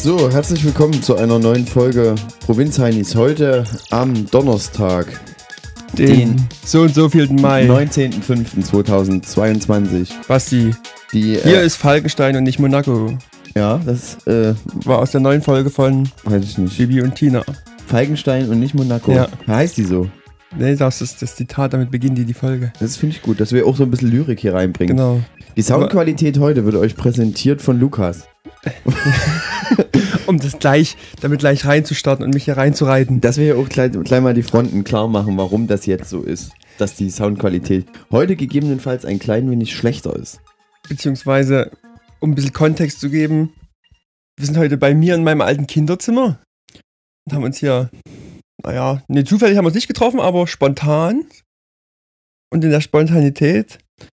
So, herzlich willkommen zu einer neuen Folge Provinzheinis. Heute am Donnerstag, Den, so und so vielten Mai. 19.05.2022. Basti, Die, hier äh, ist Falkenstein und nicht Monaco. ja, das äh, War aus der neuen Folge von weiß ich nicht. Bibi und Tina. Falkenstein und nicht Monaco. Ja. Heißt die so? Nee, das ist das Zitat, damit beginnt die, die Folge. Das finde ich gut, dass wir auch so ein bisschen Lyrik hier reinbringen. Genau. Die Soundqualität heute wird euch präsentiert von Lukas. Um das gleich, damit gleich reinzustarten und mich hier reinzureiten. Dass wir hier auch gleich, gleich mal die Fronten klar machen, warum das jetzt so ist. Dass die Soundqualität heute gegebenenfalls ein klein wenig schlechter ist. Beziehungsweise, um ein bisschen Kontext zu geben, wir sind heute bei mir in meinem alten Kinderzimmer und haben uns hier, naja, nee, zufällig haben wir uns nicht getroffen, aber spontan. Und in der Spontanität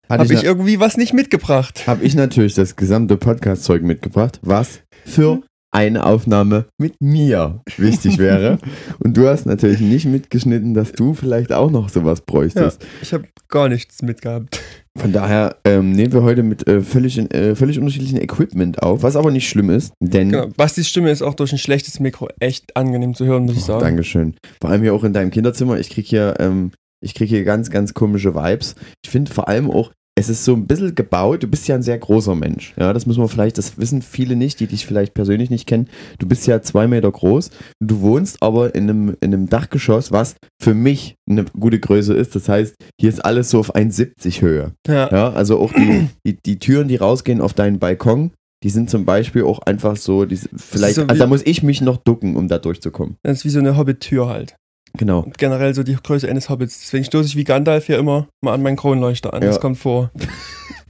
habe ich ich, irgendwie was nicht mitgebracht. hab ich natürlich das gesamte Podcast-Zeug mitgebracht, was für eine Aufnahme mit mir wichtig wäre. Und du hast natürlich nicht mitgeschnitten, dass du vielleicht auch noch sowas bräuchtest. Ich habe gar nichts mitgehabt. Von daher ähm, nehmen wir heute mit äh, völlig, äh, völlig unterschiedlichen Equipment auf, was aber nicht schlimm ist, denn Genau. Bastis Stimme ist auch durch ein schlechtes Mikro echt angenehm zu hören, muss ich sagen. Dankeschön. Vor allem hier auch in deinem Kinderzimmer. Ich krieg hier, ähm, ich krieg hier ganz, ganz komische Vibes. Ich finde vor allem auch, es ist so ein bisschen gebaut. Du bist ja ein sehr großer Mensch. Ja, das müssen wir vielleicht, das wissen viele nicht, die dich vielleicht persönlich nicht kennen. Du bist ja zwei Meter groß. Du wohnst aber in einem, in einem Dachgeschoss, was für mich eine gute Größe ist. Das heißt, hier ist alles so auf 1,70 Höhe. Ja. Ja, also auch die, die, die Türen, die rausgehen auf deinen Balkon, die sind zum Beispiel auch einfach so, die, vielleicht, so also da muss ich mich noch ducken, um da durchzukommen. Das ist wie so eine Hobbit-Tür halt. Genau. Generell so die Größe eines Hobbits. Deswegen stoße ich wie Gandalf hier immer mal an meinen Kronleuchter an. Ja. Das kommt vor.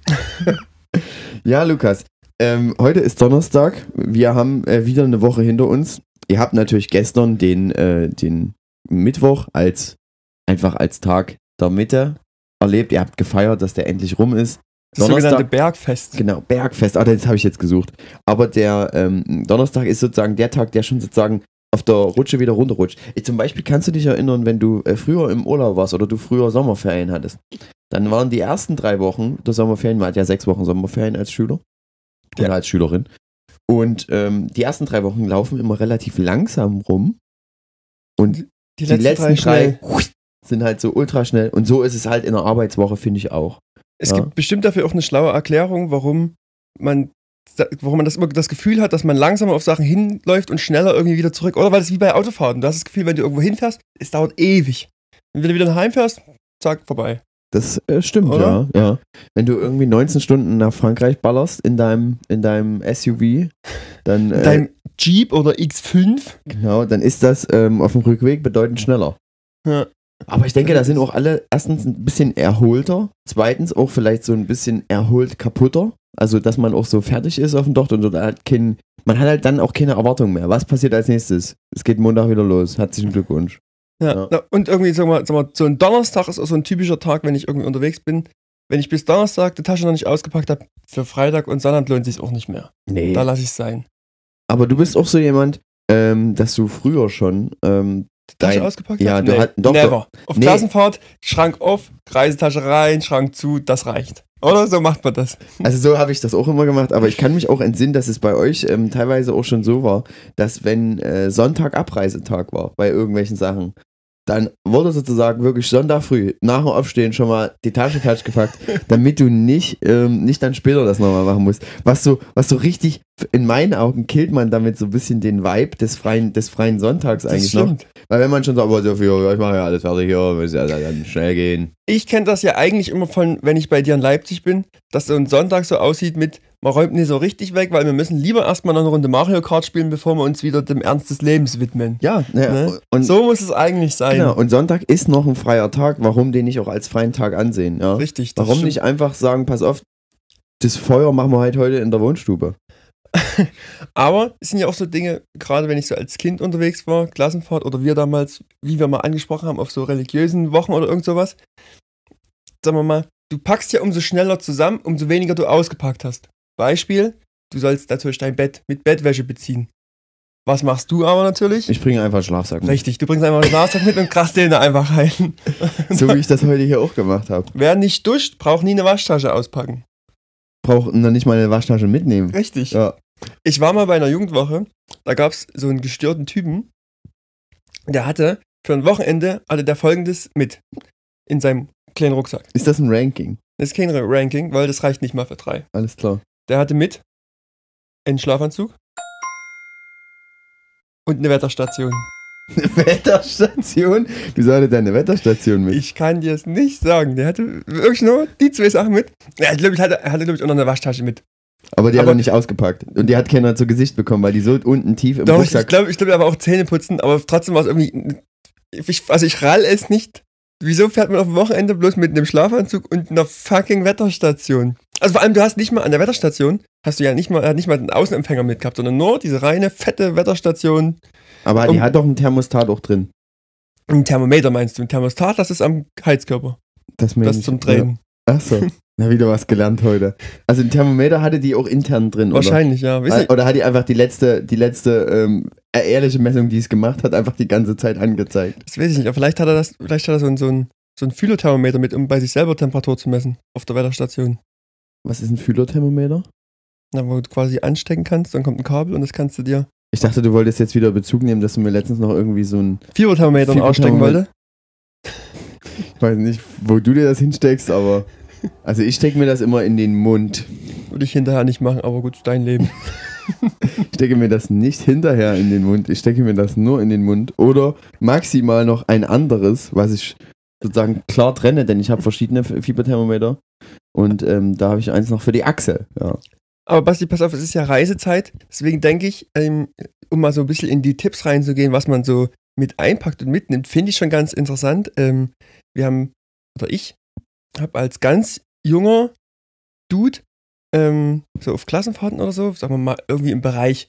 Ja, Lukas, ähm, heute ist Donnerstag. Wir haben äh, wieder eine Woche hinter uns. Ihr habt natürlich gestern den, äh, den Mittwoch als einfach als Tag der Mitte erlebt. Ihr habt gefeiert, dass der endlich rum ist. Das Donnerstag- sogenannte Bergfest. Genau, Bergfest. Ah, das habe ich jetzt gesucht. Aber der ähm, Donnerstag ist sozusagen der Tag, der schon sozusagen auf der Rutsche wieder runterrutscht. Ich, zum Beispiel kannst du dich erinnern, wenn du äh, früher im Urlaub warst oder du früher Sommerferien hattest. Dann waren die ersten drei Wochen der Sommerferien, man hat ja sechs Wochen Sommerferien als Schüler oder Ja. als Schülerin. Und ähm, die ersten drei Wochen laufen immer relativ langsam rum. Und Die, die, letzten drei, schnell. sind halt so ultra schnell. Und so ist es halt in der Arbeitswoche, finde ich auch. Es Ja. gibt bestimmt dafür auch eine schlaue Erklärung, warum man, warum man das immer das Gefühl hat, dass man langsamer auf Sachen hinläuft und schneller irgendwie wieder zurück. Oder weil es wie bei Autofahrten. Du hast das Gefühl, wenn du irgendwo hinfährst, es dauert ewig. Und wenn du wieder nach Heim fährst, zack, vorbei. Das äh, stimmt, Oder? ja, ja. Wenn du irgendwie 19 Stunden nach Frankreich ballerst in deinem, in deinem SUV, dann, äh, Dein Jeep oder X5 genau, dann ist das ähm, auf dem Rückweg bedeutend schneller. Ja. Aber ich denke, da sind auch alle erstens ein bisschen erholter, zweitens auch vielleicht so ein bisschen erholt kaputter. Also, dass man auch so fertig ist auf dem Docht und so, da hat kein, man hat halt dann auch keine Erwartung mehr. Was passiert als nächstes? Es geht Montag wieder los. Herzlichen Glückwunsch. Ja, Ja. Na, und irgendwie, sag mal, sag mal, so ein Donnerstag ist auch so ein typischer Tag, wenn ich irgendwie unterwegs bin. Wenn ich bis Donnerstag die Tasche noch nicht ausgepackt habe, für Freitag und Sonntag lohnt sich auch nicht mehr. Nee. Da lasse ich es sein. Aber du bist auch so jemand, ähm, dass du früher schon ähm, Tasche dein, ausgepackt ja, hab? du hat- doch, Never. Auf Nee. Klassenfahrt, Schrank auf, Reisetasche rein, Schrank zu, das reicht. Oder so macht man das. Also so habe ich das auch immer gemacht, aber ich kann mich auch entsinnen, dass es bei euch ähm, teilweise auch schon so war, dass wenn äh, Sonntag Abreisetag war bei irgendwelchen Sachen, dann wurde sozusagen wirklich Sonntag früh nach dem Aufstehen schon mal die Tasche fertig gepackt, damit du nicht, ähm, nicht dann später das nochmal machen musst. Was so, was so richtig, in meinen Augen killt man damit so ein bisschen den Vibe des freien, des freien Sonntags Das eigentlich noch. stimmt. Weil wenn man schon sagt, aber so ja, ich mache ja alles fertig hier, muss ja dann schnell gehen. Ich kenne das ja eigentlich immer von, wenn ich bei dir in Leipzig bin, dass so ein Sonntag so aussieht mit, man räumt nicht so richtig weg, weil wir müssen lieber erstmal noch eine Runde Mario Kart spielen, bevor wir uns wieder dem Ernst des Lebens widmen. Ja, ne, Ne? und So muss es eigentlich sein. Genau, und Sonntag ist noch ein freier Tag. Warum den nicht auch als freien Tag ansehen? Ja? Richtig. das Warum stimmt. nicht einfach sagen, pass auf, das Feuer machen wir halt heute in der Wohnstube. Aber es sind ja auch so Dinge, gerade wenn ich so als Kind unterwegs war, Klassenfahrt oder wir damals, wie wir mal angesprochen haben, auf so religiösen Wochen oder irgend sowas. Sagen wir mal, du packst ja umso schneller zusammen, umso weniger du ausgepackt hast. Beispiel, du sollst natürlich dein Bett mit Bettwäsche beziehen. Was machst du aber natürlich? Ich bringe einfach einen Schlafsack mit. Richtig, du bringst einfach einen Schlafsack mit und krasst den da einfach rein. So wie ich das heute hier auch gemacht habe. Wer nicht duscht, braucht nie eine Waschtasche auspacken. Brauche noch nicht mal eine Waschtasche mitnehmen. Richtig. Ja. Ich war mal bei einer Jugendwoche, da gab es so einen gestörten Typen, der hatte für ein Wochenende hatte der folgendes mit in seinem kleinen Rucksack. Ist das ein Ranking? Das ist kein Ranking, weil das reicht nicht mal für drei. Alles klar. Der hatte mit einen Schlafanzug und eine Wetterstation. Wetterstation? Wieso hatte der eine Wetterstation mit? Ich kann dir es nicht sagen. Der hatte wirklich nur die zwei Sachen mit. Ja, ich glaube, ich hatte, er hatte, glaube ich, auch noch eine Waschtasche mit. aber die hat aber- er nicht ausgepackt. Und die hat keiner zu Gesicht bekommen, weil die so unten tief im Doch, ich Rucksack. glaube, ich glaube, er war auch Zähne putzen, aber trotzdem war es irgendwie. Ich, also ich rall es nicht. Wieso fährt man auf dem Wochenende bloß mit einem Schlafanzug und einer fucking Wetterstation? Also vor allem, du hast nicht mal an der Wetterstation, hast du ja nicht mal, er hat nicht mal den Außenempfänger mitgehabt, sondern nur diese reine, fette Wetterstation. Aber die um- hat doch ein Thermostat auch drin. Ein Thermometer meinst du? Ein Thermostat, das ist am Heizkörper. Das, Das zum Drehen. Ja. Ach so. Na, wieder was gelernt heute. Also ein Thermometer hatte die auch intern drin, Wahrscheinlich, ja. Weiß oder? Oder hat die einfach die letzte, die letzte ähm, ehrliche Messung, die es gemacht hat, einfach die ganze Zeit angezeigt? Das weiß ich nicht. Aber vielleicht hat er das, vielleicht hat er so ein, so ein, so ein Phylothermometer mit, um bei sich selber Temperatur zu messen. Auf der Wetterstation. Was ist ein Fühlerthermometer? Na, wo du quasi anstecken kannst, dann kommt ein Kabel und das kannst du dir. Ich dachte, du wolltest jetzt wieder Bezug nehmen, dass du mir letztens noch irgendwie so ein, Fieberthermometer ausstecken wollte. ich weiß nicht, wo du dir das hinsteckst, aber also ich stecke mir das immer in den Mund. Würde ich hinterher nicht machen, aber gut, dein Leben. Ich stecke mir das nicht hinterher in den Mund, ich stecke mir das nur in den Mund oder maximal noch ein anderes, was ich sozusagen klar trenne, denn ich habe verschiedene Fieberthermometer und ähm, da habe ich eins noch für die Achsel. Ja. Aber Basti, pass auf, es ist ja Reisezeit. Deswegen denke ich, ähm, um mal so ein bisschen in die Tipps reinzugehen, was man so mit einpackt und mitnimmt, finde ich schon ganz interessant. Ähm, wir haben, oder ich, habe als ganz junger Dude, ähm, so auf Klassenfahrten oder so, sagen wir mal, irgendwie im Bereich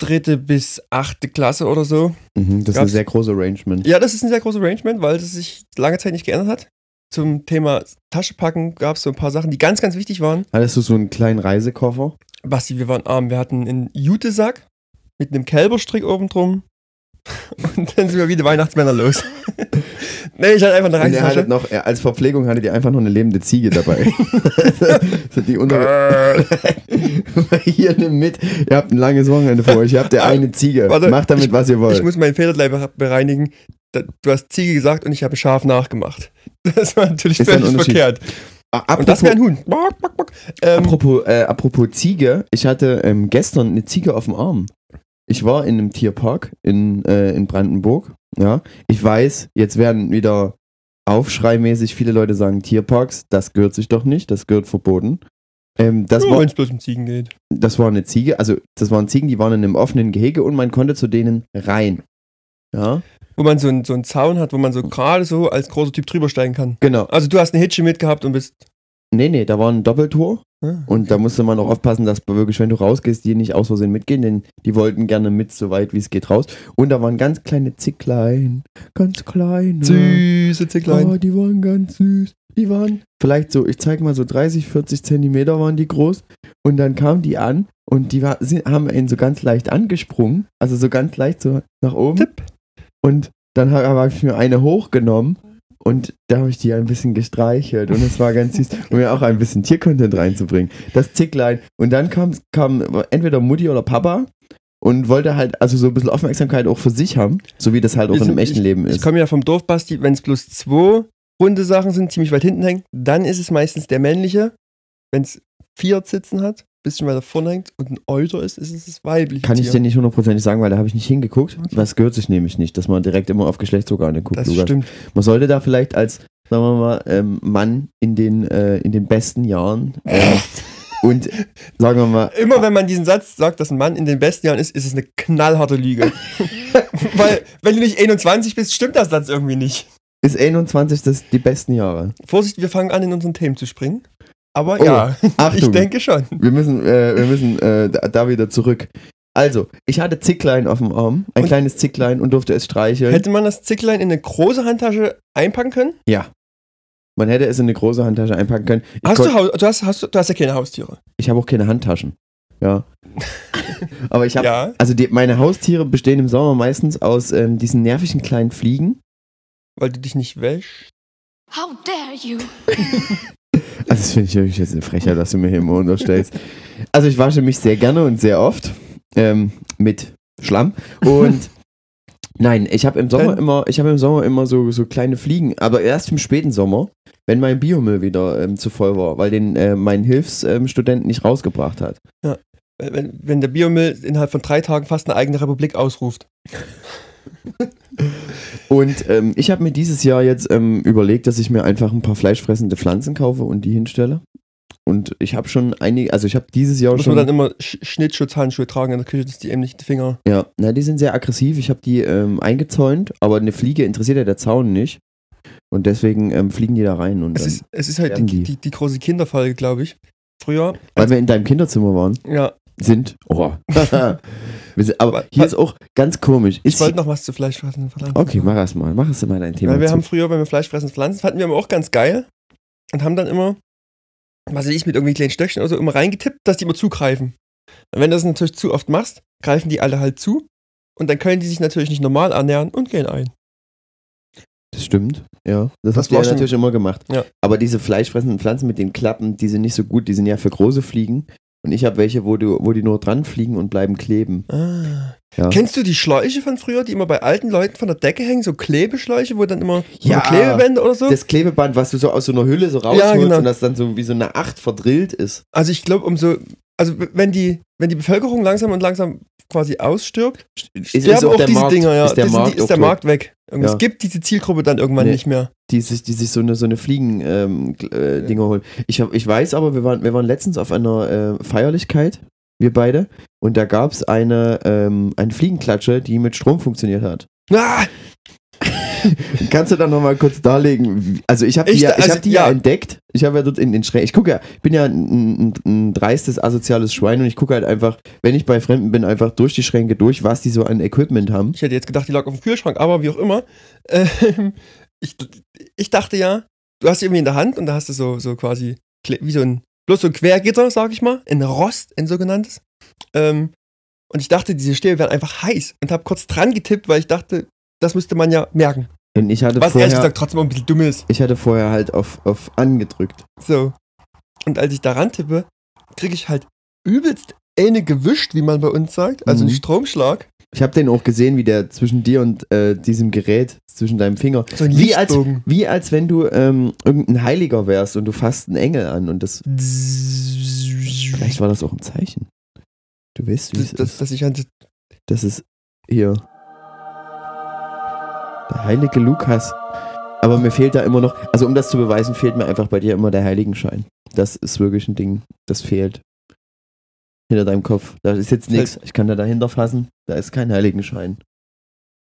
dritte bis achte Klasse oder so. Mhm, das ist Gab's- sehr große Arrangement. Ja, das ist ein sehr großes Arrangement, weil es sich lange Zeit nicht geändert hat. Zum Thema Tasche packen gab es so ein paar Sachen, die ganz, ganz wichtig waren. Hattest du so einen kleinen Reisekoffer? Basti, wir waren arm. Wir hatten einen Jutesack mit einem Kälberstrick oben drum. Und dann sind wir wie die Weihnachtsmänner los. nee, ich hatte einfach eine Reisetasche. hattet noch, als Verpflegung hattet ihr einfach noch eine lebende Ziege dabei. so die unter Hier nimm mit. Ihr habt ein langes Wochenende vor euch. Ihr habt ja eine Ziege. Warte, Macht damit, ich- was ihr wollt. Ich muss meinen Federlei be- bereinigen. Da- Du hast Ziege gesagt und ich habe Schaf nachgemacht. Das war natürlich Ist völlig verkehrt. Ah, Und das wäre ein Huhn. Bock, bock, bock. Ähm, Apropos, äh, apropos Ziege, ich hatte ähm, gestern eine Ziege auf dem Arm. Ich war in einem Tierpark in, äh, in Brandenburg. Ja, ich weiß, jetzt werden wieder aufschreimäßig viele Leute sagen, Tierparks, das gehört sich doch nicht, das gehört verboten. Ähm, das, nur war, wenn es bloß um Ziegen geht. das war eine Ziege, also das waren Ziegen, die waren in einem offenen Gehege und man konnte zu denen rein. Ja, Wo man so einen, so einen Zaun hat, wo man so gerade so als großer Typ drüber steigen kann. genau. Also du hast eine Hitsche mitgehabt und bist. Nee, nee, da war ein Doppeltor Ah, Und da musste man auch aufpassen, dass wirklich, wenn du rausgehst, die nicht aus Versehen mitgehen, denn die wollten gerne mit, so weit wie es geht, raus. Und da waren ganz kleine Zicklein, ganz kleine. Süße Zicklein. Oh, die waren ganz süß. Die waren vielleicht so, ich zeig mal so 30, 40 Zentimeter waren die groß. Und dann kamen die an und die war, haben ihn so ganz leicht angesprungen. Also so ganz leicht so nach oben. Tipp. Und dann habe hab ich mir eine hochgenommen und da habe ich die ein bisschen gestreichelt und es war ganz süß, um mir auch ein bisschen Tiercontent reinzubringen. Das Zicklein. Und dann kam, kam entweder Mutti oder Papa und wollte halt also so ein bisschen Aufmerksamkeit auch für sich haben, so wie das halt auch Wir in einem echten Leben Ich ist. komme ja vom Dorf, Basti. Wenn es bloß zwei runde Sachen sind, ziemlich weit hinten hängen, dann ist es meistens der männliche. Wenn es vier Sitzen hat, bisschen weiter vorne hängt und ein Euter ist, ist es das weibliche. Kann ich Tier. dir nicht hundertprozentig sagen, weil da habe ich nicht hingeguckt. Das gehört sich nämlich nicht, dass man direkt immer auf Geschlechtsorgane guckt. Das Lukas. stimmt. Man sollte da vielleicht als, sagen wir mal, ähm, Mann in den, äh, in den besten Jahren äh, und sagen wir mal, Immer wenn man diesen Satz sagt, dass ein Mann in den besten Jahren ist, ist es eine knallharte Lüge. Weil, wenn du nicht 21 bist, stimmt das Satz irgendwie nicht. ist 21 das die besten Jahre. Vorsicht, wir fangen an, in unseren Themen zu springen. Aber Oh, ja, Achtung, ich denke schon. wir müssen, äh, wir müssen äh, da, wieder zurück. Also, ich hatte Zicklein auf dem Arm, ein Und- kleines Zicklein und durfte es streicheln. Hätte man das Zicklein in eine große Handtasche einpacken können? ja. Man hätte es in eine große Handtasche einpacken können. Ich, Hast du, Haus- du, hast, hast, du du hast ja keine Haustiere. ich habe auch keine Handtaschen. Ja. Aber ich habe Ja. Also die, meine Haustiere bestehen im Sommer meistens aus ähm, diesen nervigen kleinen Fliegen. Weil du dich nicht wäschst. How dare you? Also das finde ich wirklich jetzt eine Frechheit, dass du mir hier immer unterstellst. Also ich wasche mich sehr gerne und sehr oft ähm, mit Schlamm und nein, ich habe im Sommer immer, ich habe im Sommer immer so, so kleine Fliegen, aber erst im späten Sommer, wenn mein Biomüll wieder ähm, zu voll war, weil den äh, mein Hilfsstudent ähm, nicht rausgebracht hat. Wenn, wenn der Biomüll innerhalb von drei Tagen fast eine eigene Republik ausruft. Und ähm, ich habe mir dieses Jahr jetzt ähm, überlegt, dass ich mir einfach ein paar fleischfressende Pflanzen kaufe und die hinstelle. Und ich habe schon einige, also ich habe dieses Jahr Muss schon. man dann immer Sch Schnittschutzhandschuhe tragen in der Küche, dass die eben nicht die Finger. Ja, na, die sind sehr aggressiv. Ich habe die ähm, eingezäunt, aber eine Fliege interessiert ja der Zaun nicht. Und deswegen ähm, fliegen die da rein. Und Es ist, es ist halt die, die. die, große Kinderfolge, glaube ich. Früher. weil wir in deinem Kinderzimmer waren, Ja, sind. Oh. wir sind aber hier ist auch ganz komisch. ich Ist, wollte noch was zu Fleischfressen verlangen. okay, mach es mal. Mach es mal dein Thema. Weil wir zu. haben früher, wenn wir Fleisch fressen, Pflanzen, fanden wir immer auch ganz geil. Und haben dann immer, was weiß ich, mit irgendwie kleinen Stöckchen oder so immer reingetippt, dass die immer zugreifen. Und wenn du das natürlich zu oft machst, greifen die alle halt zu. Und dann können die sich natürlich nicht normal ernähren und gehen ein. Das stimmt, ja. Das, Das ihr war ja schon- natürlich immer gemacht. Ja. Aber diese fleischfressenden Pflanzen mit den Klappen, die sind nicht so gut, die sind ja für große Fliegen. Und ich habe welche, wo, du, wo die nur dran fliegen und bleiben kleben. Ah. Ja. Kennst du die Schläuche von früher, die immer bei alten Leuten von der Decke hängen? So Klebeschläuche, wo dann immer Ja. oder Klebebänder oder so? Das Klebeband, was du so aus so einer Hülle so rausholst Ja, genau. und das dann so wie so eine Acht verdrillt ist. Also ich glaube, umso, also wenn die, wenn die Bevölkerung langsam und langsam quasi ausstirbt, Ist, sterben ist auch auch der diese Markt, Dinger, ja. ist der sind Markt, die, ist der. Markt weg. Und Ja. Es gibt diese Zielgruppe dann irgendwann Nee. nicht mehr. die sich, die sich so eine, so eine Fliegen-Dinger ähm, holen. Ich, hab, ich weiß aber, wir waren, wir waren letztens auf einer äh, Feierlichkeit, wir beide, und da gab es eine, ähm, eine Fliegenklatsche, die mit Strom funktioniert hat. Ah, Kannst du da nochmal kurz darlegen? Also ich habe die, Ich ja, ich also, hab die ja. ja. entdeckt. Ich habe ja dort in den Schrägen. Ich gucke ja, ich bin ja ein, ein, ein dreistes, asoziales Schwein und ich gucke halt einfach, wenn ich bei Fremden bin, einfach durch die Schränke durch, was die so an Equipment haben. ich hätte jetzt gedacht, die lag auf dem Kühlschrank, aber wie auch immer. Ähm, ich, ich dachte ja, du hast die irgendwie in der Hand und da hast du so, so quasi wie so ein, bloß so ein Quergitter, sag ich mal, ein Rost, ein sogenanntes. Ähm, und ich dachte, diese Stäbe wären einfach heiß und habe kurz dran getippt, weil ich dachte, das müsste man ja merken. Und ich hatte Was ehrlich vorher, gesagt trotzdem ein bisschen dumm ist. ich hatte vorher halt auf, auf angedrückt. So. Und als ich da rantippe, kriege ich halt übelst eine gewischt, wie man bei uns sagt. Also Mhm. einen Stromschlag. Ich habe den auch gesehen, wie der zwischen dir und äh, diesem Gerät, zwischen deinem Finger, So ein wie als, wie als wenn du ähm, irgendein Heiliger wärst und du fasst einen Engel an und das, vielleicht war das auch ein Zeichen. Du weißt, wie Das, es das, ist. dass ich an Das ist hier. Der heilige Lukas. Aber mir fehlt da immer noch, also um das zu beweisen, fehlt mir einfach bei dir immer der Heiligenschein. Das ist wirklich ein Ding, das fehlt. Hinter deinem Kopf. Da ist jetzt nichts. Ich kann da dahinter fassen. Da ist kein Heiligenschein.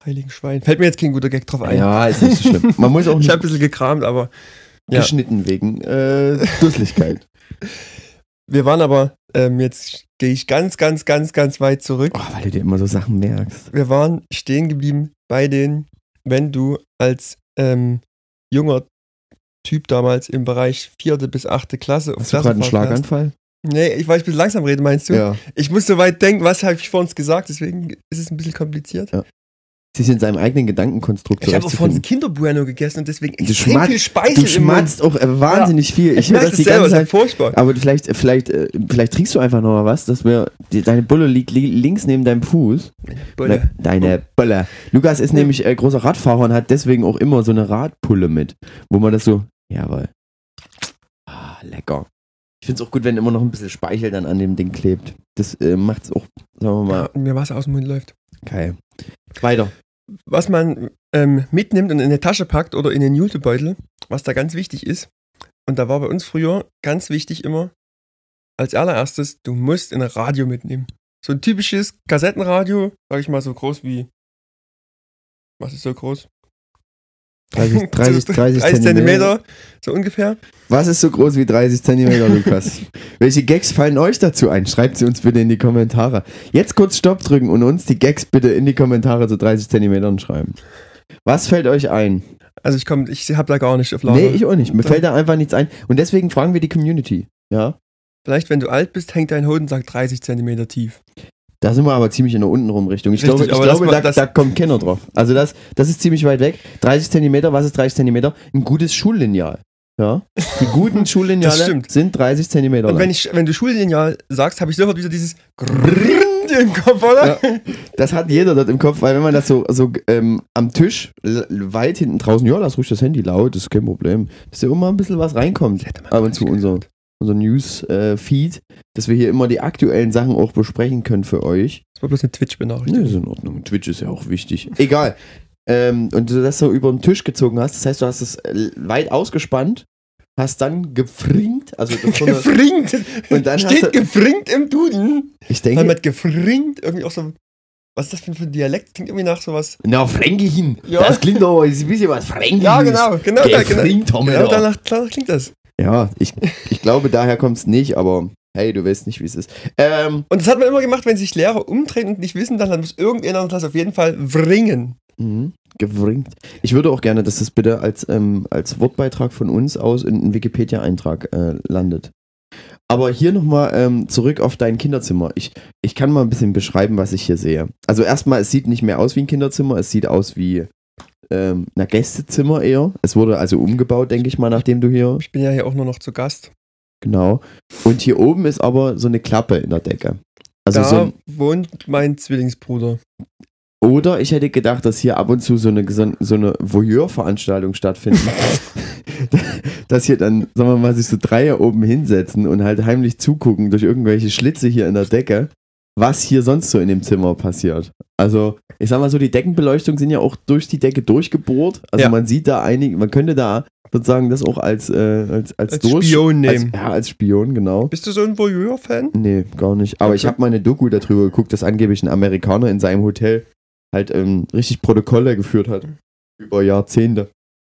Heiligen Schwein. Fällt mir jetzt kein guter Gag drauf ein. Ja, ist nicht so schlimm. Man muss auch Ich nicht habe ein bisschen gekramt, aber ja. geschnitten wegen äh, Dusseligkeit. wir waren aber, ähm, jetzt gehe ich ganz, ganz, ganz, ganz weit zurück. Oh, weil du dir immer so Sachen merkst. Wir waren stehen geblieben bei den, wenn du als ähm, junger Typ damals im Bereich vierte bis achte Klasse auf Hast du gerade einen. Schlaganfall? Nee, ich, weil ich ein bisschen langsam rede, meinst du? Ja. Ich muss so weit denken, was habe ich vor uns gesagt, deswegen ist es ein bisschen kompliziert. Sich in seinem eigenen Gedankenkonstrukt Ich habe auch vor uns zurechtzufinden. Kinderbueno gegessen und deswegen Du extrem schmatzt- viel Speichel Du schmatzt auch äh, wahnsinnig viel. Ich, Ich, höre merke das das die selber, ganze Zeit. furchtbar. Aber vielleicht, vielleicht, äh, vielleicht trinkst du einfach noch mal was, dass wir, die, deine Bulle liegt li links neben deinem Fuß. Bulle. Ne, deine Bulle. Lukas ist Nee. nämlich äh, großer Radfahrer und hat deswegen auch immer so eine Radpulle mit, wo man das so, jawohl. Ah, lecker. Ich finde es auch gut, wenn immer noch ein bisschen Speichel dann an dem Ding klebt. Das äh, macht es auch, sagen wir mal, Ja, mir Wasser aus dem Mund läuft. geil. Weiter. Was man ähm, mitnimmt und in eine Tasche packt oder in den Jutebeutel, was da ganz wichtig ist, und da war bei uns früher ganz wichtig immer, als allererstes, du musst ein Radio mitnehmen. So ein typisches Kassettenradio, sag ich mal so groß wie, was ist so groß? 30, 30, 30, 30 Zentimeter. So ungefähr. Was ist so groß wie 30 Zentimeter, Lukas? Welche Gags fallen euch dazu ein? Schreibt sie uns bitte in die Kommentare. Jetzt kurz Stopp drücken und uns die Gags bitte in die Kommentare zu 30 Zentimetern schreiben. Was fällt euch ein? Also ich komme, ich habe da gar nicht auf Lager. Nee, ich auch nicht. Mir fällt da einfach nichts ein. Und deswegen fragen wir die Community. Ja. Vielleicht, wenn du alt bist, hängt dein Hodensack 30 Zentimeter tief. Da sind wir aber ziemlich in der untenrum Richtung. Ich Richtig, glaube, ich glaube da, da, kommt keiner drauf. Also das, das ist ziemlich weit weg. 30 Zentimeter, was ist 30 Zentimeter? Ein gutes Schullineal. Ja. Die guten Schullineale sind 30 Zentimeter. Und wenn, ich, wenn du Schullineal sagst, habe ich sofort wieder dieses im Kopf, oder? Ja, das hat jeder dort im Kopf, weil wenn man das so, so ähm, am Tisch weit hinten draußen, ja, lass ruhig das Handy laut, das ist kein Problem, dass ja immer ein bisschen was reinkommt. Ab und zu und so unser News-Feed, dass wir hier immer die aktuellen Sachen auch besprechen können für euch. Das war bloß eine Nee, Twitch-Benachrichtigung. ist in Ordnung. Twitch ist ja auch wichtig. Egal. Ähm, und du das so über den Tisch gezogen hast, das heißt, du hast es äh, weit ausgespannt, hast dann gefringt, also Gefringt! Und dann hast Steht du- gefringt im Duden. ich Weil denke, mit gefringt irgendwie auch so. Was ist das für ein- Dialekt? Klingt irgendwie nach sowas. na, Fränkischen, Ja. das klingt doch ein bisschen was Fränkisches. Ja, genau, genau, genau. Gefringt Genau da. danach, danach klingt das. Ja, ich, ich glaube, daher kommt es nicht, aber hey, du weißt nicht, wie es ist. Ähm, Und das hat man immer gemacht, wenn sich Lehrer umdrehen und nicht wissen, dann muss der Klasse auf jeden Fall wringen. mhm, gewringt. Ich würde auch gerne, dass das bitte als, ähm, als Wortbeitrag von uns aus in einen Wikipedia-Eintrag äh, landet. Aber hier nochmal ähm, zurück auf dein Kinderzimmer. Ich, ich kann mal ein bisschen beschreiben, was ich hier sehe. Also erstmal, es sieht nicht mehr aus wie ein Kinderzimmer, es sieht aus wie ähm, ein Gästezimmer eher. Es wurde also umgebaut, denke ich mal, nachdem du hier Ich bin ja hier auch nur noch zu Gast. Genau. Und hier oben ist aber so eine Klappe in der Decke. Also da so ein, wohnt mein Zwillingsbruder. oder ich hätte gedacht, dass hier ab und zu so eine, so eine Voyeur-Veranstaltung stattfinden. dass hier dann, sagen wir mal, sich so Dreier oben hinsetzen und halt heimlich zugucken durch irgendwelche Schlitze hier in der Decke, was hier sonst so in dem Zimmer passiert. Also, ich sag mal so, die Deckenbeleuchtung sind ja auch durch die Decke durchgebohrt. Also Ja. man sieht da einige, man könnte da sozusagen das auch als, äh, als, als, Als Durch- Spion nehmen. Als, ja, als Spion, genau. Bist du so ein Voyeur-Fan? Nee, gar nicht. Aber ich Okay. habe mal eine Doku darüber geguckt, dass angeblich ein Amerikaner in seinem Hotel halt ähm, richtig Protokolle geführt hat. Über Jahrzehnte.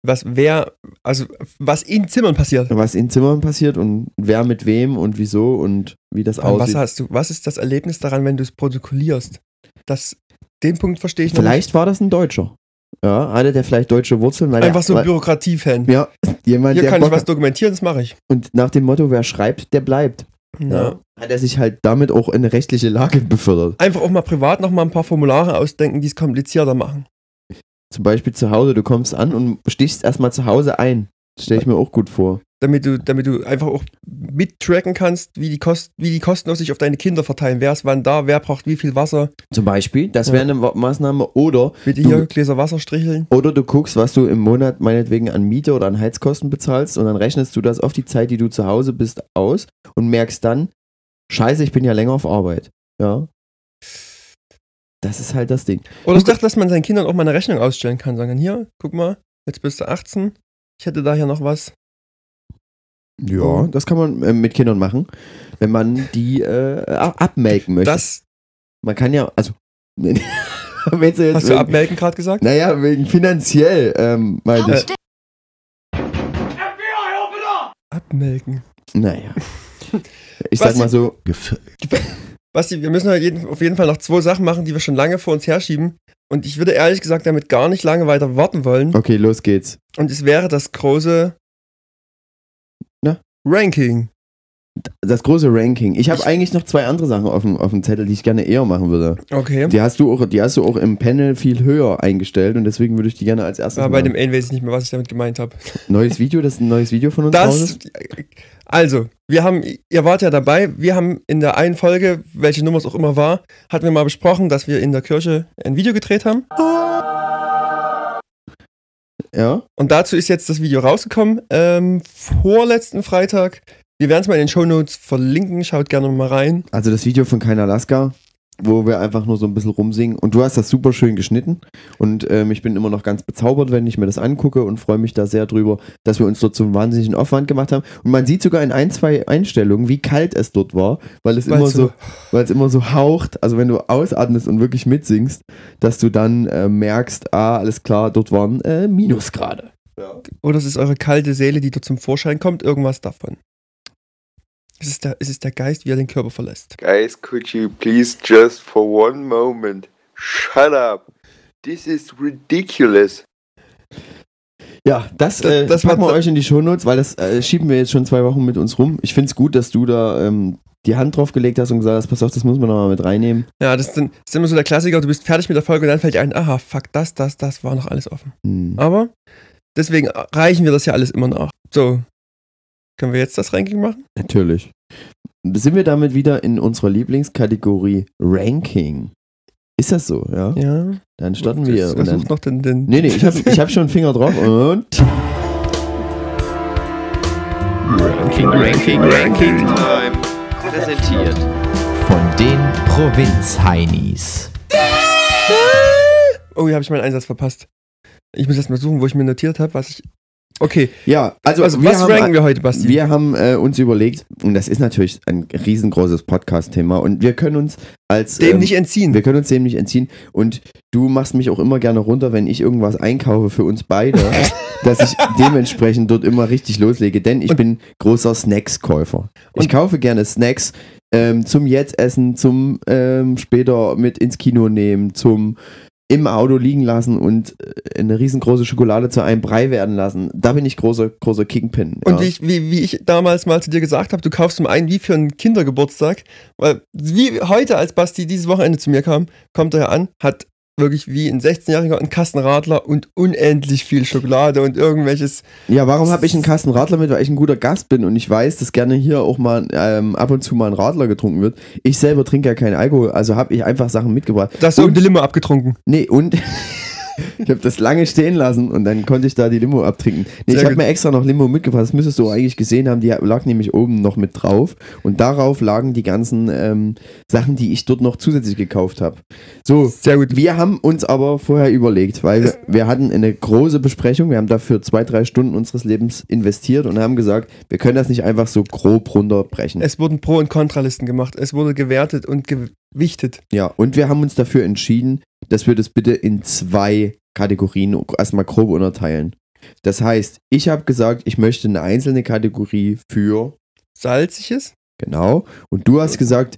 Was wer, also was in Zimmern passiert. Was in Zimmern passiert und wer mit wem und wieso und wie das Was aussieht. hast du? Was ist das Erlebnis daran, wenn du es protokollierst? Das, den Punkt verstehe ich noch Vielleicht war das ein Deutscher. Ja, hatte der vielleicht deutsche Wurzeln. Nicht. Einfach so ein Bürokratie-Fan. Ja, jemand, Hier der kann ich Bock was hat. dokumentieren, das mache ich. Und nach dem Motto, wer schreibt, der bleibt. Ja. Hat er sich halt damit auch in eine rechtliche Lage befördert. Einfach auch mal privat noch mal ein paar Formulare ausdenken, die es komplizierter machen. Zum Beispiel zu Hause, du kommst an und stichst erstmal zu Hause ein. Stelle ich mir auch gut vor. Damit du, damit du einfach auch mittracken kannst, wie die, Kost, wie die Kosten sich auf deine Kinder verteilen. Wer ist wann da, wer braucht wie viel Wasser. Zum Beispiel, das wäre eine Maßnahme. Oder Bitte Du- hier Gläser Wasser stricheln. Oder du guckst, was du im Monat meinetwegen an Miete oder an Heizkosten bezahlst und dann rechnest du das auf die Zeit, die du zu Hause bist, aus und merkst dann, scheiße, ich bin ja länger auf Arbeit. Ja. Das ist halt das Ding. Oder ich dachte, dass man seinen Kindern auch mal eine Rechnung ausstellen kann. Sagen, hier, guck mal, jetzt bist du 18. Ich hätte da hier noch was. Ja, Oh. das kann man äh, mit Kindern machen, wenn man die äh, ab- abmelken möchte. Das man kann ja, also, hast du abmelken gerade gesagt? Naja, wegen finanziell, ähm, meinte ich. Abmelken. Naja. Ich Was sag mal so, Basti, wir müssen halt auf jeden Fall noch zwei Sachen machen, die wir schon lange vor uns herschieben. Und ich würde ehrlich gesagt damit gar nicht lange weiter warten wollen. okay, los geht's. Und es wäre das große Na? Ranking. Das große Ranking. Ich habe Ich- eigentlich noch zwei andere Sachen auf dem, auf dem Zettel, die ich gerne eher machen würde. Okay. Die hast du auch, die hast du auch im Panel viel höher eingestellt und deswegen würde ich die gerne als erstes Aber bei dem machen. N weiß ich nicht mehr, was ich damit gemeint habe. Neues Video, das ist ein neues Video von uns Das, also, wir haben, ihr wart ja dabei, wir haben in der einen Folge, welche Nummer es auch immer war, hatten wir mal besprochen, dass wir in der Kirche ein Video gedreht haben. Ja. Und dazu ist jetzt das Video rausgekommen, ähm, vorletzten Freitag. Wir werden es mal in den Shownotes verlinken, schaut gerne mal rein. Also das Video von Kein Alaska, wo wir einfach nur so ein bisschen rumsingen. Und du hast das super schön geschnitten. Und ähm, ich bin immer noch ganz bezaubert, wenn ich mir das angucke und freue mich da sehr drüber, dass wir uns dort so einen wahnsinnigen Aufwand gemacht haben. Und man sieht sogar in ein, zwei Einstellungen, wie kalt es dort war, weil es immer so, weil es immer so haucht. Also wenn du ausatmest und wirklich mitsingst, dass du dann äh, merkst, ah, alles klar, dort waren äh, Minusgrade. Oder es ist eure kalte Seele, die dort zum Vorschein kommt, irgendwas davon. Es ist der, es ist der Geist, wie er den Körper verlässt. Guys, could you please just for one moment shut up? This is ridiculous. Ja, das, Das- äh, das packen wir war- euch in die Shownotes, weil das äh, schieben wir jetzt schon zwei Wochen mit uns rum. Ich finde es gut, dass du da ähm, die Hand drauf gelegt hast und gesagt hast, pass auf, das muss man noch mal mit reinnehmen. Ja, das ist, dann, das ist immer so der Klassiker, du bist fertig mit der Folge und dann fällt dir ein, aha, fuck, das, das, das war noch alles offen. Hm. Aber Deswegen reichen wir das ja alles immer nach. So. Können wir jetzt das Ranking machen? Natürlich. Sind wir damit wieder in unserer Lieblingskategorie Ranking? Ist das so, ja? Ja. Dann starten Das- wir. Er Und dann, noch den. den nee, nee, ich habe ich hab schon einen Finger drauf und. Ranking, Ranking, Ranking Time. Präsentiert von den Provinz-Heinis. Oh, hier habe ich meinen Einsatz verpasst. Ich muss erst mal suchen, wo ich mir notiert habe, was ich. Okay, Ja, also, also, wir was haben, ranken wir heute, Basti? Wir haben äh, uns überlegt, und das ist natürlich ein riesengroßes Podcast-Thema, und wir können uns als. Dem ähm, nicht entziehen. Wir können uns dem nicht entziehen. Und du machst mich auch immer gerne runter, wenn ich irgendwas einkaufe für uns beide, dass ich dementsprechend dort immer richtig loslege. Denn ich Und- bin großer Snacks-Käufer. Ich kaufe gerne Snacks ähm, zum Jetzt-Essen, zum ähm, später mit ins Kino nehmen, zum im Auto liegen lassen und äh, eine riesengroße Schokolade zu einem Brei werden lassen. Da bin ich großer, großer Kingpin. Und ja. wie ich, wie, wie ich damals mal zu dir gesagt habe, du kaufst zum einen wie für einen Kindergeburtstag, weil wie heute, als Basti dieses Wochenende zu mir kam, kommt er an, hat wirklich wie ein 16-Jähriger einen Kastenradler und unendlich viel Schokolade und irgendwelches. Ja, warum habe ich einen Kasten Radler mit? Weil ich ein guter Gast bin und ich weiß, dass gerne hier auch mal ähm, ab und zu mal ein Radler getrunken wird. Ich selber trinke ja keinen Alkohol, also habe ich einfach Sachen mitgebracht. Da hast du Und- irgendeine Limo abgetrunken. Nee, und ich habe das lange stehen lassen und dann konnte ich da die Limo abtrinken. Nee, ich habe mir extra noch Limo mitgebracht, das müsstest du eigentlich gesehen haben, die lag nämlich oben noch mit drauf und darauf lagen die ganzen ähm, Sachen, die ich dort noch zusätzlich gekauft habe. So, Sehr gut. wir haben uns aber vorher überlegt, weil wir, wir hatten eine große Besprechung, wir haben dafür zwei, drei Stunden unseres Lebens investiert und haben gesagt, wir können das nicht einfach so grob runterbrechen. Es wurden Pro- und Kontralisten gemacht. Es wurde gewertet und gewichtet. Ja, und wir haben uns dafür entschieden, dass wir das bitte in zwei Kategorien erstmal grob unterteilen. Das heißt, ich habe gesagt, ich möchte eine einzelne Kategorie für, Salziges. genau, und du hast gesagt,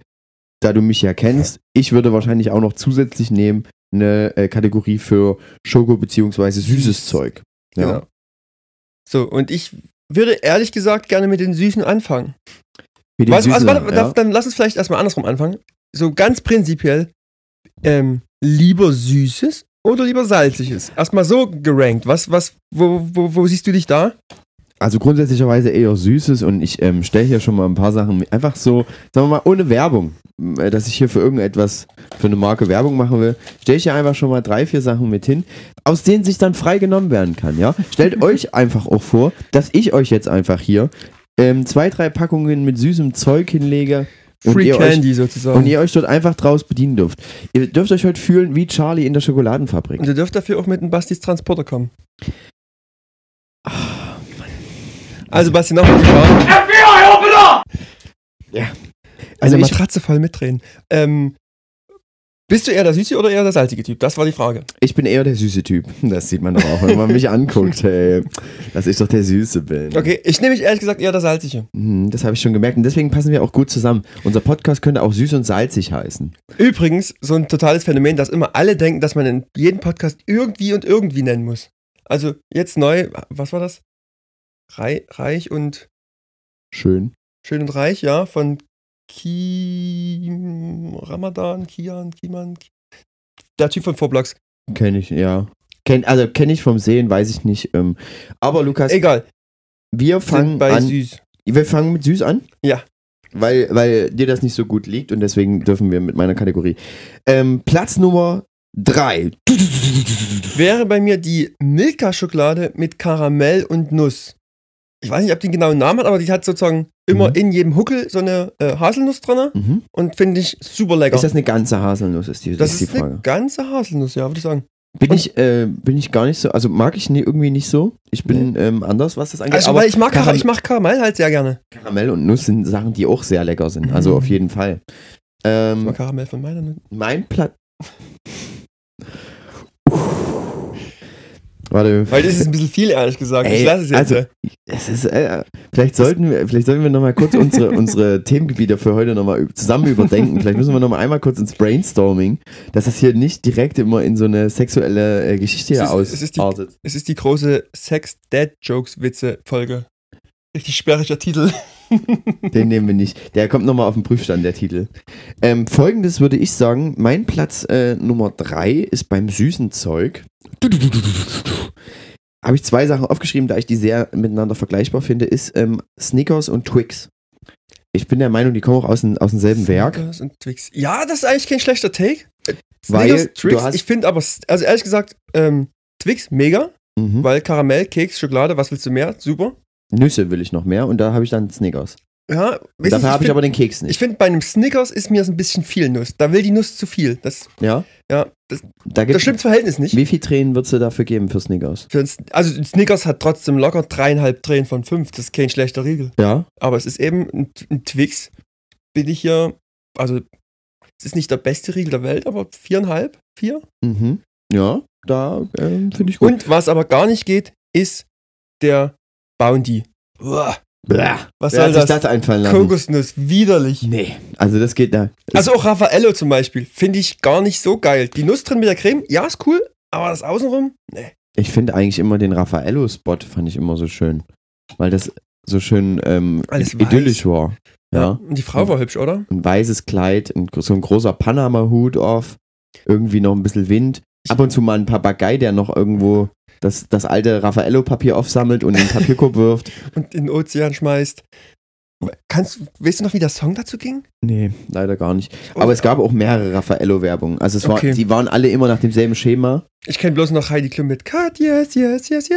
da du mich ja kennst, ich würde wahrscheinlich auch noch zusätzlich nehmen, eine äh, Kategorie für Schoko bzw. süßes Zeug. Ja. Genau. So, und ich würde ehrlich gesagt gerne mit den Süßen anfangen. Mit den also, süßen, warte, ja. darf, dann lass uns vielleicht erstmal andersrum anfangen. So ganz prinzipiell, ähm, lieber Süßes oder lieber Salziges? Erstmal so gerankt. Was, was, wo, wo, wo siehst du dich da? Also grundsätzlicherweise eher Süßes und ich ähm, stelle hier schon mal ein paar Sachen. Einfach so, sagen wir mal, ohne Werbung, äh, dass ich hier für irgendetwas, für eine Marke Werbung machen will, stelle ich hier einfach schon mal drei, vier Sachen mit hin, aus denen sich dann frei genommen werden kann, ja. Stellt euch einfach auch vor, dass ich euch jetzt einfach hier ähm, zwei, drei Packungen mit süßem Zeug hinlege Free euch Candy sozusagen. und ihr euch dort einfach draus bedienen dürft. Ihr dürft euch heute fühlen wie Charlie in der Schokoladenfabrik. und ihr dürft dafür auch mit einem Bastis Transporter kommen. Also Basti, nochmal die Frage. Ja. Also Also ich, Matratze voll mitdrehen. Ähm, bist du eher der süße oder eher der salzige Typ? Das war die Frage. ich bin eher der süße Typ. Das sieht man doch auch, wenn man mich anguckt, hey, dass ich doch der Süße bin. Okay, ich nehme mich ehrlich gesagt eher der salzige. Mhm, Das habe ich schon gemerkt und deswegen passen wir auch gut zusammen. Unser Podcast könnte auch süß und salzig heißen. Übrigens, so ein totales Phänomen, dass immer alle denken, dass man in jedem Podcast irgendwie und irgendwie nennen muss. Also jetzt neu, was war das? Rei reich und Schön. schön und reich, ja, von Ki Ramadan, Kian, Kiman. Ki der Typ von Vorblocks. Kenne ich, ja. Kenn, also kenne ich vom Sehen, weiß ich nicht. Ähm, aber Lukas, Egal, wir fangen bei an. süß. Wir fangen mit süß an. Ja. Weil, weil dir das nicht so gut liegt und deswegen dürfen wir mit meiner Kategorie. Ähm, Platz Nummer drei. Wäre bei mir die Milka-Schokolade mit Karamell und Nuss. Ich weiß nicht, ob die einen genauen Namen hat, aber die hat sozusagen immer Mhm. in jedem Huckel so eine äh, Haselnuss drin Mhm. und finde ich super lecker. Ist das eine ganze Haselnuss, ist die, Das ist ist die Frage. eine ganze Haselnuss, ja, würde ich sagen. Bin Und- ich, äh, bin ich gar nicht so, also mag ich nie, irgendwie nicht so. Ich bin ähm, anders, was das angeht. Also, aber ich mag, Kar Karam- ich mag Karamell halt sehr gerne. Karamell und Nuss sind Sachen, die auch sehr lecker sind. Also Mhm. auf jeden Fall. Ich Ähm, mag Karamell von meiner Nuss. mein Platz. Warte. Weil das ist ein bisschen viel, ehrlich gesagt. ich Ey, lasse es jetzt. also-. Es ist, äh, vielleicht sollten wir, vielleicht sollten wir noch mal kurz unsere, unsere Themengebiete für heute noch mal zusammen überdenken. Vielleicht müssen wir noch mal einmal kurz ins Brainstorming, dass das hier nicht direkt immer in so eine sexuelle äh, Geschichte Es ist- es ist die- ausartet. es ist die große Sex-Dad-Jokes-Witze-Folge. Richtig sperriger Titel. Den nehmen wir nicht. Der kommt noch mal auf den Prüfstand, der Titel. Ähm, Folgendes würde ich sagen, mein Platz äh, Nummer drei ist beim süßen Zeug. Habe ich zwei Sachen aufgeschrieben, da ich die sehr miteinander vergleichbar finde, ist ähm, Snickers und Twix. Ich bin der Meinung, die kommen auch aus, dem, aus demselben Werk. Snickers und Twix. Ja, das ist eigentlich kein schlechter Take. Äh, Weil Snickers, du Twix, hast- ich finde aber, also ehrlich gesagt, ähm, Twix mega, Mhm. weil Karamell, Keks, Schokolade, was willst du mehr? Super. Nüsse will ich noch mehr und da habe ich dann Snickers. Ja, dafür habe ich find- aber den Keks nicht. Ich finde, bei einem Snickers ist mir das ein bisschen viel Nuss. Da will die Nuss zu viel. Das, ja, ja, das, da das stimmt das Verhältnis nicht. Wie viel Tränen würdest du dafür geben für Snickers? Für Also Snickers hat trotzdem locker dreieinhalb Tränen von fünf. Das ist kein schlechter Riegel. Ja, Aber es ist eben ein, ein Twix. Bin ich hier, also es ist nicht der beste Riegel der Welt, aber viereinhalb, vier. mhm. ja, da ähm, finde ich gut. Und was aber gar nicht geht, ist der Bounty. Uah, Bäh. was Wer soll das? das einfallen lassen? Kokosnuss, widerlich. Nee, also das geht da. Also auch Raffaello zum Beispiel, finde ich gar nicht so geil. Die Nuss drin mit der Creme, ja, ist cool, aber das Außenrum, nee. Ich finde eigentlich immer den Raffaello-Spot fand ich immer so schön. Weil das so schön ähm, idyllisch war. Ja. Und die Frau war hübsch, oder? Ein weißes Kleid, ein, so ein großer Panama-Hut auf, irgendwie noch ein bisschen Wind. Ab und zu mal ein Papagei, der noch irgendwo das, das alte Raffaello-Papier aufsammelt und in den Papierkorb wirft. Und in den Ozean schmeißt. Kannst, weißt du noch, wie der Song dazu ging? Nee, leider gar nicht. Aber es gab auch mehrere Raffaello-Werbungen. Also es war, Okay. die waren alle immer nach demselben Schema. Ich kenne bloß noch Heidi Klum mit Cut, yes, yes, yes,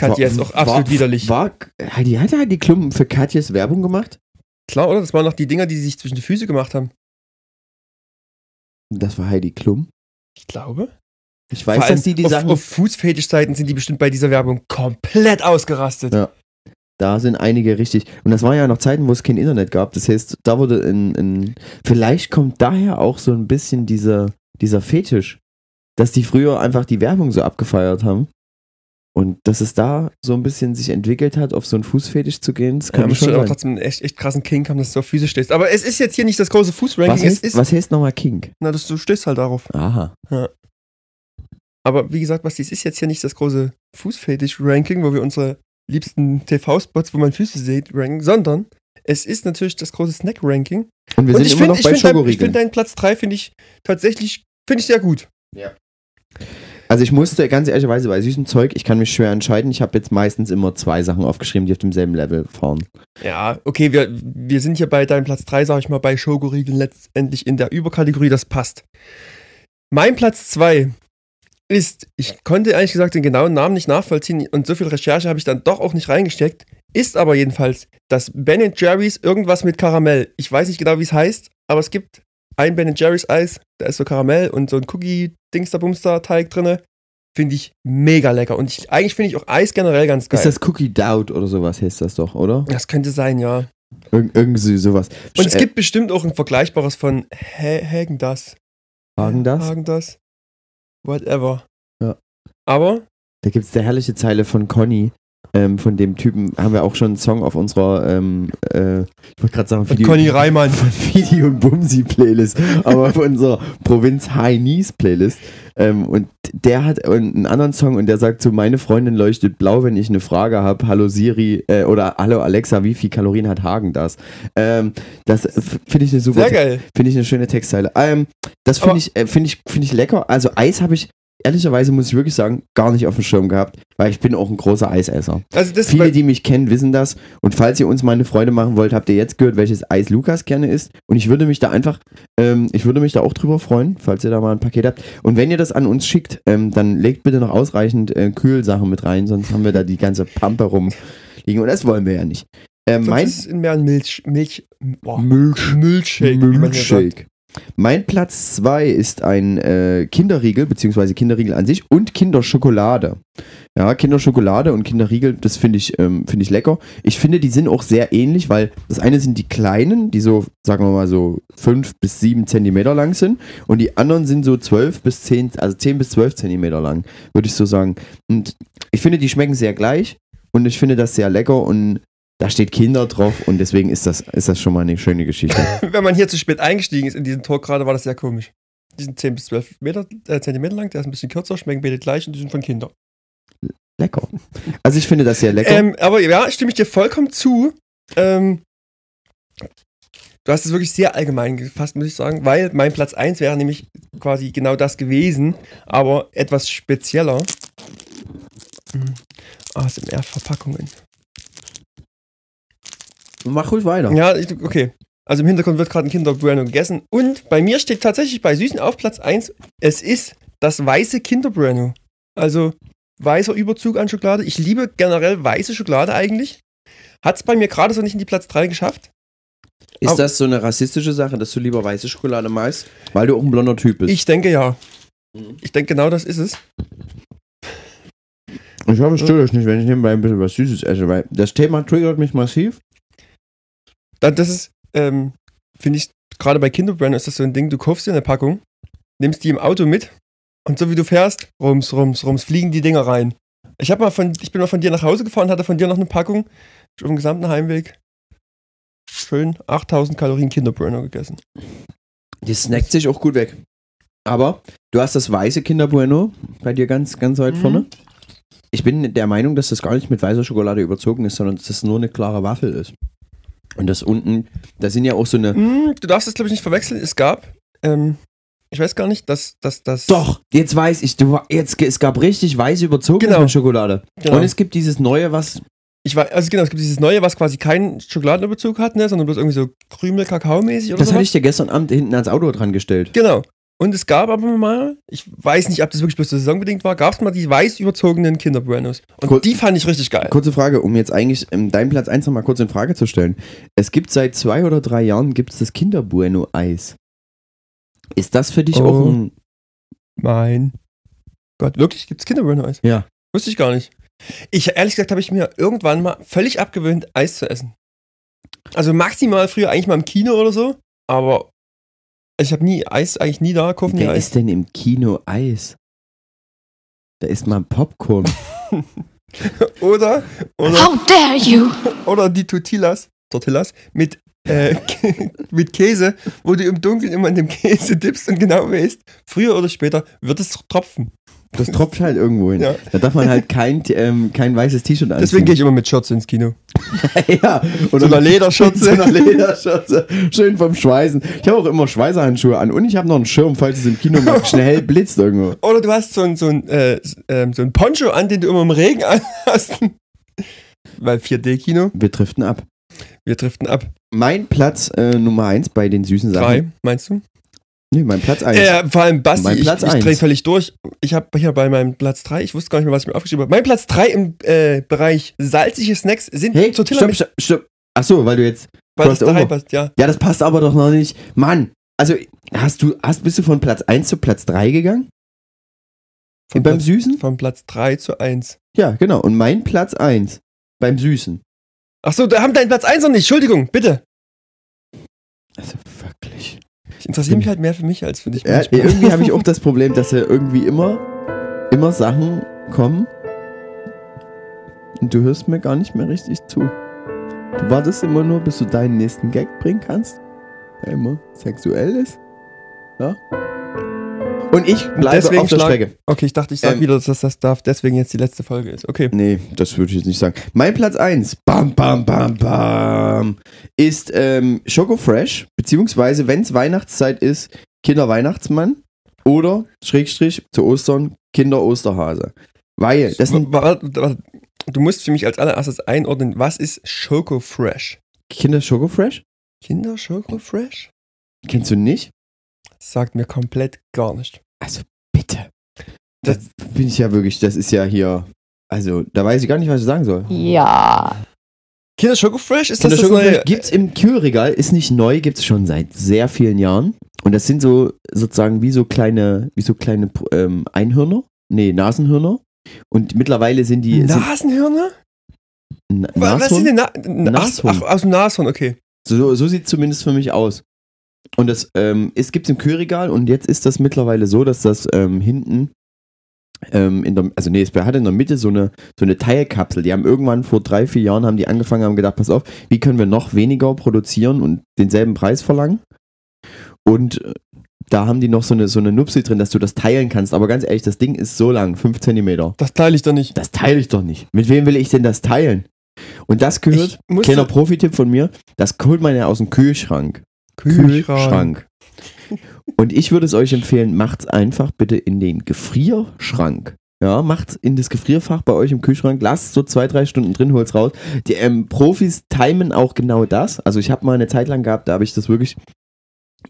War- yes, auch absolut war, widerlich. War, Heidi, hat Heidi Klum für Katjes Werbung gemacht? Klar, oder? Das waren noch die Dinger, die sie sich zwischen die Füße gemacht haben. Das war Heidi Klum. Ich glaube. Ich weiß, dass die die auf, Sachen auf Fußfetischseiten sind die bestimmt bei dieser Werbung komplett ausgerastet. Ja. Da sind einige richtig. Und das war ja noch Zeiten, wo es kein Internet gab. Das heißt, da wurde in. in vielleicht kommt daher auch so ein bisschen dieser, dieser Fetisch, dass die früher einfach die Werbung so abgefeiert haben. Und dass es da so ein bisschen sich entwickelt hat, auf so einen Fußfetisch zu gehen. Das Ja, kann muss schon schon sein. trotzdem einen echt, echt krassen Kink haben, dass du auf Füße stehst. Aber es ist jetzt hier nicht das große Was Fußranking, es heißt, was heißt nochmal King? na, dass du stehst halt darauf. Aha. Aber wie gesagt, Basti, es ist jetzt hier nicht das große Fußfetisch-Ranking, wo wir unsere liebsten TV-Spots, wo man Füße sieht, ranken, sondern es ist natürlich das große Snack-Ranking. Und wir Und sind ich immer finde noch ich bei find dein, ich Schokoriegeln. find deinen Platz 3 finde ich tatsächlich, finde ich sehr gut. Also ich musste ganz ehrlicherweise bei süßem Zeug, ich kann mich schwer entscheiden. Ich habe jetzt meistens immer zwei Sachen aufgeschrieben, die auf demselben Level fahren. Ja, okay, wir, wir sind hier bei deinem Platz 3, sag ich mal, bei Schokoriegeln letztendlich in der Überkategorie, das passt. Mein Platz 2 ist, ich konnte ehrlich gesagt den genauen Namen nicht nachvollziehen und so viel Recherche habe ich dann doch auch nicht reingesteckt, ist aber jedenfalls das Ben Jerry's irgendwas mit Karamell. Ich weiß nicht genau, wie es heißt, aber es gibt ein Ben Jerry's Eis, da ist so Karamell und so ein Cookie-Dingster-Bumster-Teig drinne. Finde ich mega lecker. Und ich, eigentlich finde ich auch Eis generell ganz geil. Ist das Cookie Doubt oder sowas heißt das doch, oder? das könnte sein, ja. Irg irgendwie sowas. Und es gibt bestimmt auch ein vergleichbares von Hagen das. Hagen das? Hagen das. Whatever. Ja. Aber Da gibt es der herrliche Zeile von Conny. Ähm, von dem Typen haben wir auch schon einen Song auf unserer, ähm, äh, ich wollte gerade sagen, von Video, Conny Reimann. von Video und Bumsi Playlist, aber auf unserer Provinz High Knees Playlist. Ähm, und der hat einen anderen Song und der sagt so, meine Freundin leuchtet blau, wenn ich eine Frage habe. Hallo Siri äh, oder Hallo Alexa, wie viel Kalorien hat Hagen das? Ähm, das finde ich eine super, Sehr geil. finde ich eine schöne Textzeile. Ähm, das finde ich, äh, finde ich, finde ich lecker. Also Eis habe ich ehrlicherweise muss ich wirklich sagen, gar nicht auf dem Schirm gehabt, weil ich bin auch ein großer Eisesser. Also das Viele, die mich kennen, wissen das. Und falls ihr uns mal eine Freude machen wollt, habt ihr jetzt gehört, welches Eis Lukas gerne isst. Und ich würde mich da einfach, ähm, ich würde mich da auch drüber freuen, falls ihr da mal ein Paket habt. Und wenn ihr das an uns schickt, ähm, dann legt bitte noch ausreichend äh, Kühlsachen mit rein, sonst haben wir da die ganze Pampe rumliegen. Und das wollen wir ja nicht. Ähm, mein ist mehr ein Milch, Milch, boah, Milch Milchshake, wie Mein Platz 2 ist ein äh, Kinderriegel, beziehungsweise Kinderriegel an sich und Kinderschokolade. Ja, Kinderschokolade und Kinderriegel, das finde ich, ähm, finde ich lecker. Ich finde, die sind auch sehr ähnlich, weil das eine sind die kleinen, die so, sagen wir mal so 5 bis 7 Zentimeter lang sind und die anderen sind so 12 bis 10, also 10 bis 12 Zentimeter lang, würde ich so sagen. Und ich finde, die schmecken sehr gleich und ich finde das sehr lecker und da steht Kinder drauf und deswegen ist das, ist das schon mal eine schöne Geschichte. Wenn man hier zu spät eingestiegen ist in diesen Talk gerade, war das sehr komisch. Die sind 10 bis 12 Meter, äh, Zentimeter lang, der ist ein bisschen kürzer, schmecken beide gleich und die sind von Kindern. Lecker. Also ich finde das sehr lecker. Ähm, aber ja, stimme ich dir vollkommen zu. Ähm, du hast es wirklich sehr allgemein gefasst, muss ich sagen, weil mein Platz 1 wäre nämlich quasi genau das gewesen, aber etwas spezieller. ASMR-Verpackungen. Mach ruhig weiter. Ja, ich, okay. Also im Hintergrund wird gerade ein Kinder Bueno gegessen. Und bei mir steht tatsächlich bei Süßen auf Platz 1, es ist das weiße Kinder Bueno. Also weißer Überzug an Schokolade. Ich liebe generell weiße Schokolade eigentlich. Hat es bei mir gerade so nicht in die Platz 3 geschafft. Ist Aber- das so eine rassistische Sache, dass du lieber weiße Schokolade magst? Weil du auch ein blonder Typ bist. Ich denke ja. Mhm. Ich denke genau das ist es. Ich hoffe, es stört euch nicht, wenn ich nebenbei ein bisschen was Süßes esse, weil das Thema triggert mich massiv. Dann, das ist, ähm, finde ich, gerade bei Kinder Bueno ist das so ein Ding, du kaufst dir eine Packung, nimmst die im Auto mit und so wie du fährst, rums, rums, rums, fliegen die Dinger rein. Ich, hab mal von, ich bin mal von dir nach Hause gefahren, hatte von dir noch eine Packung, auf dem gesamten Heimweg schön 8000 Kalorien Kinder Bueno gegessen. Die snackt sich auch gut weg. Aber du hast das weiße Kinder Bueno bei dir ganz, ganz weit Mhm. vorne. Ich bin der Meinung, dass das gar nicht mit weißer Schokolade überzogen ist, sondern dass das nur eine klare Waffel ist. Und das unten, da sind ja auch so eine. Mm, du darfst das, glaube ich, nicht verwechseln. Es gab, ähm, ich weiß gar nicht, dass dass das. Doch, jetzt weiß ich, du, jetzt, es gab richtig weiße überzogene Genau. Schokolade. Genau. Und es gibt dieses neue, was. Ich weiß, also genau, es gibt dieses neue, was quasi keinen Schokoladenüberzug hat, ne, sondern bloß irgendwie so Krümel-Kakao-mäßig oder Das so. hatte ich dir gestern Abend hinten ans Auto dran gestellt. Genau. Und es gab aber mal, ich weiß nicht, ob das wirklich bloß saisonbedingt war, gab es mal die weiß überzogenen Kinder Buenos. Und Cool. die fand ich richtig geil. Kurze Frage, um jetzt eigentlich ähm, deinen Platz 1 nochmal kurz in Frage zu stellen. Es gibt seit zwei oder drei Jahren gibt's das Kinder Bueno Eis. Ist das für dich Oh. auch ein. Mein Gott, wirklich gibt's Kinder Bueno Eis? Ja. Wusste ich gar nicht. Ich, ehrlich gesagt, habe ich mir irgendwann mal völlig abgewöhnt, Eis zu essen. Also maximal früher eigentlich mal im Kino oder so, aber ich habe nie Eis, eigentlich nie da, kaufen nie Wer Eis. ist denn im Kino Eis? Da isst man Popcorn. Oder, oder, How dare you! oder die Tortillas, Tortillas mit, äh, mit Käse, wo du im Dunkeln immer in dem Käse dippst und genau weißt, früher oder später wird es tropfen. Das tropft halt irgendwo hin. Ja. Da darf man halt kein, ähm, kein weißes T-Shirt anziehen. Deswegen gehe ich immer mit Shorts ins Kino. ja, So einer Lederschürze. so einer Lederschürze. Schön vom Schweißen. Ich habe auch immer Schweißerhandschuhe an und ich habe noch einen Schirm, falls es im Kino mal schnell blitzt irgendwo. Oder du hast so ein, so ein, äh, ähm, so ein Poncho an, den du immer im Regen anhast. Weil 4D-Kino, Wir driften ab. wir driften ab. Mein Platz äh, Nummer 1 bei den süßen Sachen. Drei, meinst du? Nee, mein Platz 1. Äh, vor allem Basti, Mein ich, Platz ich eins. drehe völlig durch. Ich habe hier bei meinem Platz 3, ich wusste gar nicht mehr, was ich mir aufgeschrieben habe. Mein Platz 3 im äh, Bereich salzige Snacks sind hey, Tortilla stopp, stopp, stopp. Achso, weil du jetzt. da Crossover. reinpasst, ja. Ja, das passt aber doch noch nicht. Mann, also hast du, hast, bist du von Platz 1 zu Platz 3 gegangen? Von beim Platz, Süßen? Von Platz 3 zu 1. Ja, genau. Und mein Platz 1 beim Süßen. Achso, da haben deinen Platz 1 noch nicht. Entschuldigung, bitte. Also. Ich interessiere mich halt mehr für mich als für dich. Ja, irgendwie habe ich auch das Problem, dass ja irgendwie immer, immer Sachen kommen und du hörst mir gar nicht mehr richtig zu. Du wartest immer nur, bis du deinen nächsten Gag bringen kannst, der immer sexuell ist. Ja? Und ich bleibe deswegen auf der schlag- Strecke. Okay, ich dachte, ich sag Ähm, wieder, dass das darf, deswegen jetzt die letzte Folge ist. Okay. Nee, das würde ich jetzt nicht sagen. Mein Platz 1, bam, bam, bam, bam, ist ähm, Schoko Fresh, beziehungsweise, wenn es Weihnachtszeit ist, Kinder Weihnachtsmann oder, Schrägstrich, zu Ostern, Kinder Osterhase. Weil, das sind Du musst für mich als allererstes einordnen, was ist Schoko Fresh? Kinder Schoko Fresh? Kinder Schoko Fresh? Kennst du nicht? Sagt mir komplett gar nicht. Also, bitte. Das bin ich ja wirklich, das ist ja hier, also, da weiß ich gar nicht, was ich sagen soll. Ja. Kinder Schoko Fresh? Ist Kinder das das neue? Gibt's im Kühlregal, ist nicht neu, gibt's schon seit sehr vielen Jahren. Und das sind so sozusagen wie so kleine, wie so kleine ähm, Einhörner, nee, Nasenhörner. Und mittlerweile sind die sind, Nasenhirne? Na- Wa- Was sind denn Nashorn? Na ach, Nashorn. ach, aus dem Nashorn, okay. So, so sieht zumindest für mich aus. Und das ähm, es gibt's im Kühlregal und jetzt ist das mittlerweile so, dass das ähm, hinten ähm, in der, also nee, es hat in der Mitte so eine, so eine Teilkapsel. Die haben irgendwann vor drei, vier Jahren haben die angefangen, haben gedacht, pass auf, wie können wir noch weniger produzieren und denselben Preis verlangen? Und äh, da haben die noch so eine, so eine Nupsi drin, dass du das teilen kannst. Aber ganz ehrlich, das Ding ist so lang, 5 Zentimeter. Das teile ich doch nicht. Das teile ich doch nicht. Mit wem will ich denn das teilen? Und das gehört, kleiner Profi-Tipp von mir, das holt man ja aus dem Kühlschrank. Kühlschrank. Und ich würde es euch empfehlen, macht's einfach bitte in den Gefrierschrank. Ja, macht in das Gefrierfach bei euch im Kühlschrank, lasst so zwei, drei Stunden drin, holt's raus. Die ähm, Profis timen auch genau das. Also ich habe mal eine Zeit lang gehabt, da habe ich das wirklich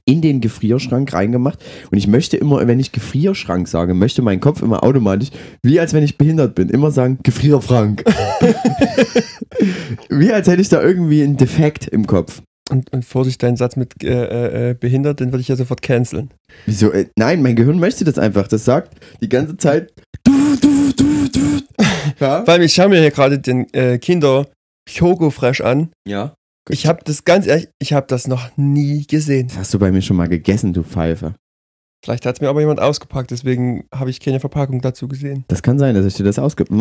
in den Gefrierschrank reingemacht. Und ich möchte immer, wenn ich Gefrierschrank sage, möchte mein Kopf immer automatisch, wie als wenn ich behindert bin, immer sagen, Gefrierfrank. wie als hätte ich da irgendwie einen Defekt im Kopf. Und, und Vorsicht, deinen Satz mit äh, äh, behindert, den würde ich ja sofort canceln. Wieso? Äh, nein, mein Gehirn möchte das einfach. Das sagt die ganze Zeit, du, du, du, du. Ja? Weil ich schaue mir hier gerade den äh, Kinder Choco Fresh an. ja. Ich habe das ganz ehrlich, ich habe das noch nie gesehen. Das hast du bei mir schon mal gegessen, du Pfeife. Vielleicht hat es mir aber jemand ausgepackt, deswegen habe ich keine Verpackung dazu gesehen. Das kann sein, dass ich dir das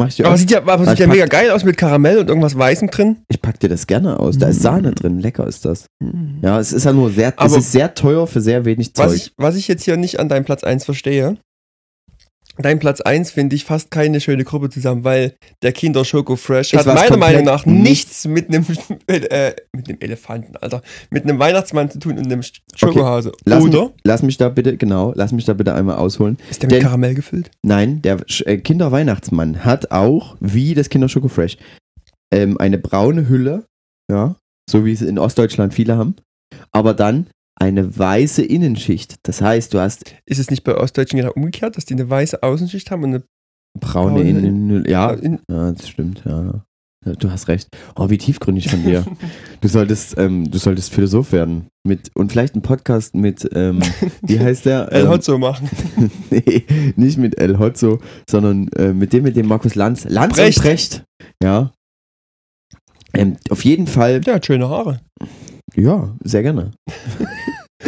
ich dir Aber aus. sieht ja, aber sieht ja mega geil aus mit Karamell und irgendwas Weißem drin. Ich pack dir das gerne aus. Da ist Sahne drin. Lecker ist das. Ja, es ist ja nur sehr, es Aber- ist sehr teuer für sehr wenig Was Zeug. ich, was ich jetzt hier nicht an deinem Platz 1 verstehe, dein Platz 1 finde ich fast keine schöne Gruppe zusammen, weil der Kinder Schoko Fresh hat meiner Meinung nach nichts. mit einem äh, mit einem Elefanten, Alter, mit einem Weihnachtsmann zu tun und einem Schokohase. Lass, Oder Mich, lass mich da bitte, genau, lass mich da bitte einmal ausholen. ist der mit denn- Karamell gefüllt? Nein, der äh, Kinderweihnachtsmann hat auch, wie das Kinder Schoko Fresh, ähm, eine braune Hülle, ja, so wie es in Ostdeutschland viele haben, aber dann eine weiße Innenschicht. Das heißt, du hast Ist es nicht bei Ostdeutschen genau umgekehrt, dass die eine weiße Außenschicht haben und eine braune Braune Innenhülle. Ja, in, ja, das stimmt, ja. Ja, Du hast recht. Oh, wie tiefgründig von dir. Du solltest, ähm, du solltest Philosoph werden. Mit, und vielleicht einen Podcast mit, ähm, wie heißt der? El Ähm, Hotzo machen. nee, nicht mit El Hotzo, sondern äh, mit dem, mit dem Markus Lanz. Lanz Brecht. und Brecht. Ja. Ähm, auf jeden Fall, Der hat schöne Haare. Ja, sehr gerne.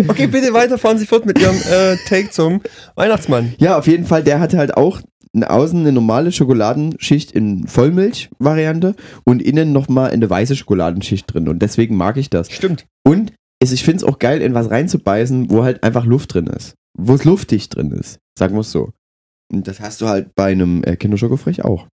Okay, bitte weiter, fahren Sie fort mit Ihrem äh, Take zum Weihnachtsmann. Ja, auf jeden Fall, der hatte halt auch außen eine normale Schokoladenschicht in Vollmilch-Variante und innen nochmal eine weiße Schokoladenschicht drin. Und deswegen mag ich das. Stimmt. Und es, ich finde es auch geil, in was reinzubeißen, wo halt einfach Luft drin ist. Wo es luftig drin ist. Sagen wir es so. Und das hast du halt bei einem äh, Kinderschokofrech auch.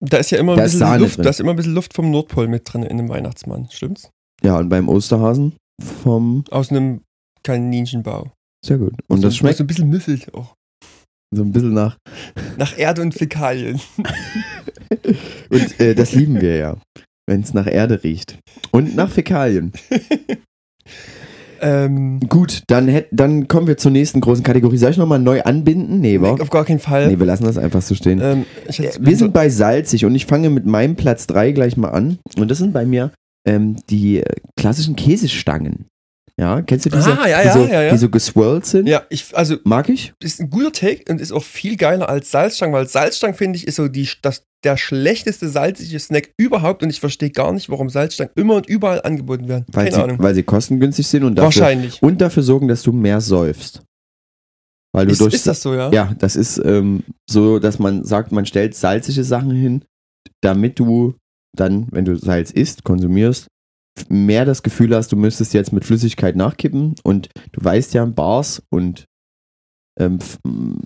Da ist ja immer ein Da bisschen Luft, drin. da ist immer ein bisschen Luft vom Nordpol mit drin in dem Weihnachtsmann, stimmt's? Ja, und beim Osterhasen vom. Aus einem Kaninchenbau. Sehr gut. Und das so, schmeckt so ein bisschen müffelt auch. so ein bisschen nach. Nach Erde und Fäkalien. Und äh, das lieben wir ja. Wenn es nach Erde riecht. Und nach Fäkalien. ähm, Gut, dann, hätt, dann kommen wir zur nächsten großen Kategorie. Soll ich nochmal neu anbinden? Nee, wa? auf gar keinen Fall. Nee, wir lassen das einfach so stehen. ähm, Äh, Wir sind bei salzig und ich fange mit meinem Platz 3 gleich mal an. Und das sind bei mir ähm, die äh, klassischen Käsestangen. Ja, kennst du diese, Ah, ja, die, ja, so, ja, ja. die so geswirlt sind? ja, ich, also Mag ich? ist ein guter Take und ist auch viel geiler als Salzstangen, weil Salzstangen finde ich ist so die, das, der schlechteste salzige Snack überhaupt und ich verstehe gar nicht, warum Salzstangen immer und überall angeboten werden. Weil, Keine sie, Ahnung. weil sie kostengünstig sind und dafür, Wahrscheinlich. und dafür sorgen, dass du mehr säufst. Weil du Ist, durch ist das so, ja? Ja, das ist ähm, so, dass man sagt, man stellt salzige Sachen hin, damit du dann, wenn du Salz isst, konsumierst, mehr das Gefühl hast, du müsstest jetzt mit Flüssigkeit nachkippen und du weißt ja, Bars und ähm,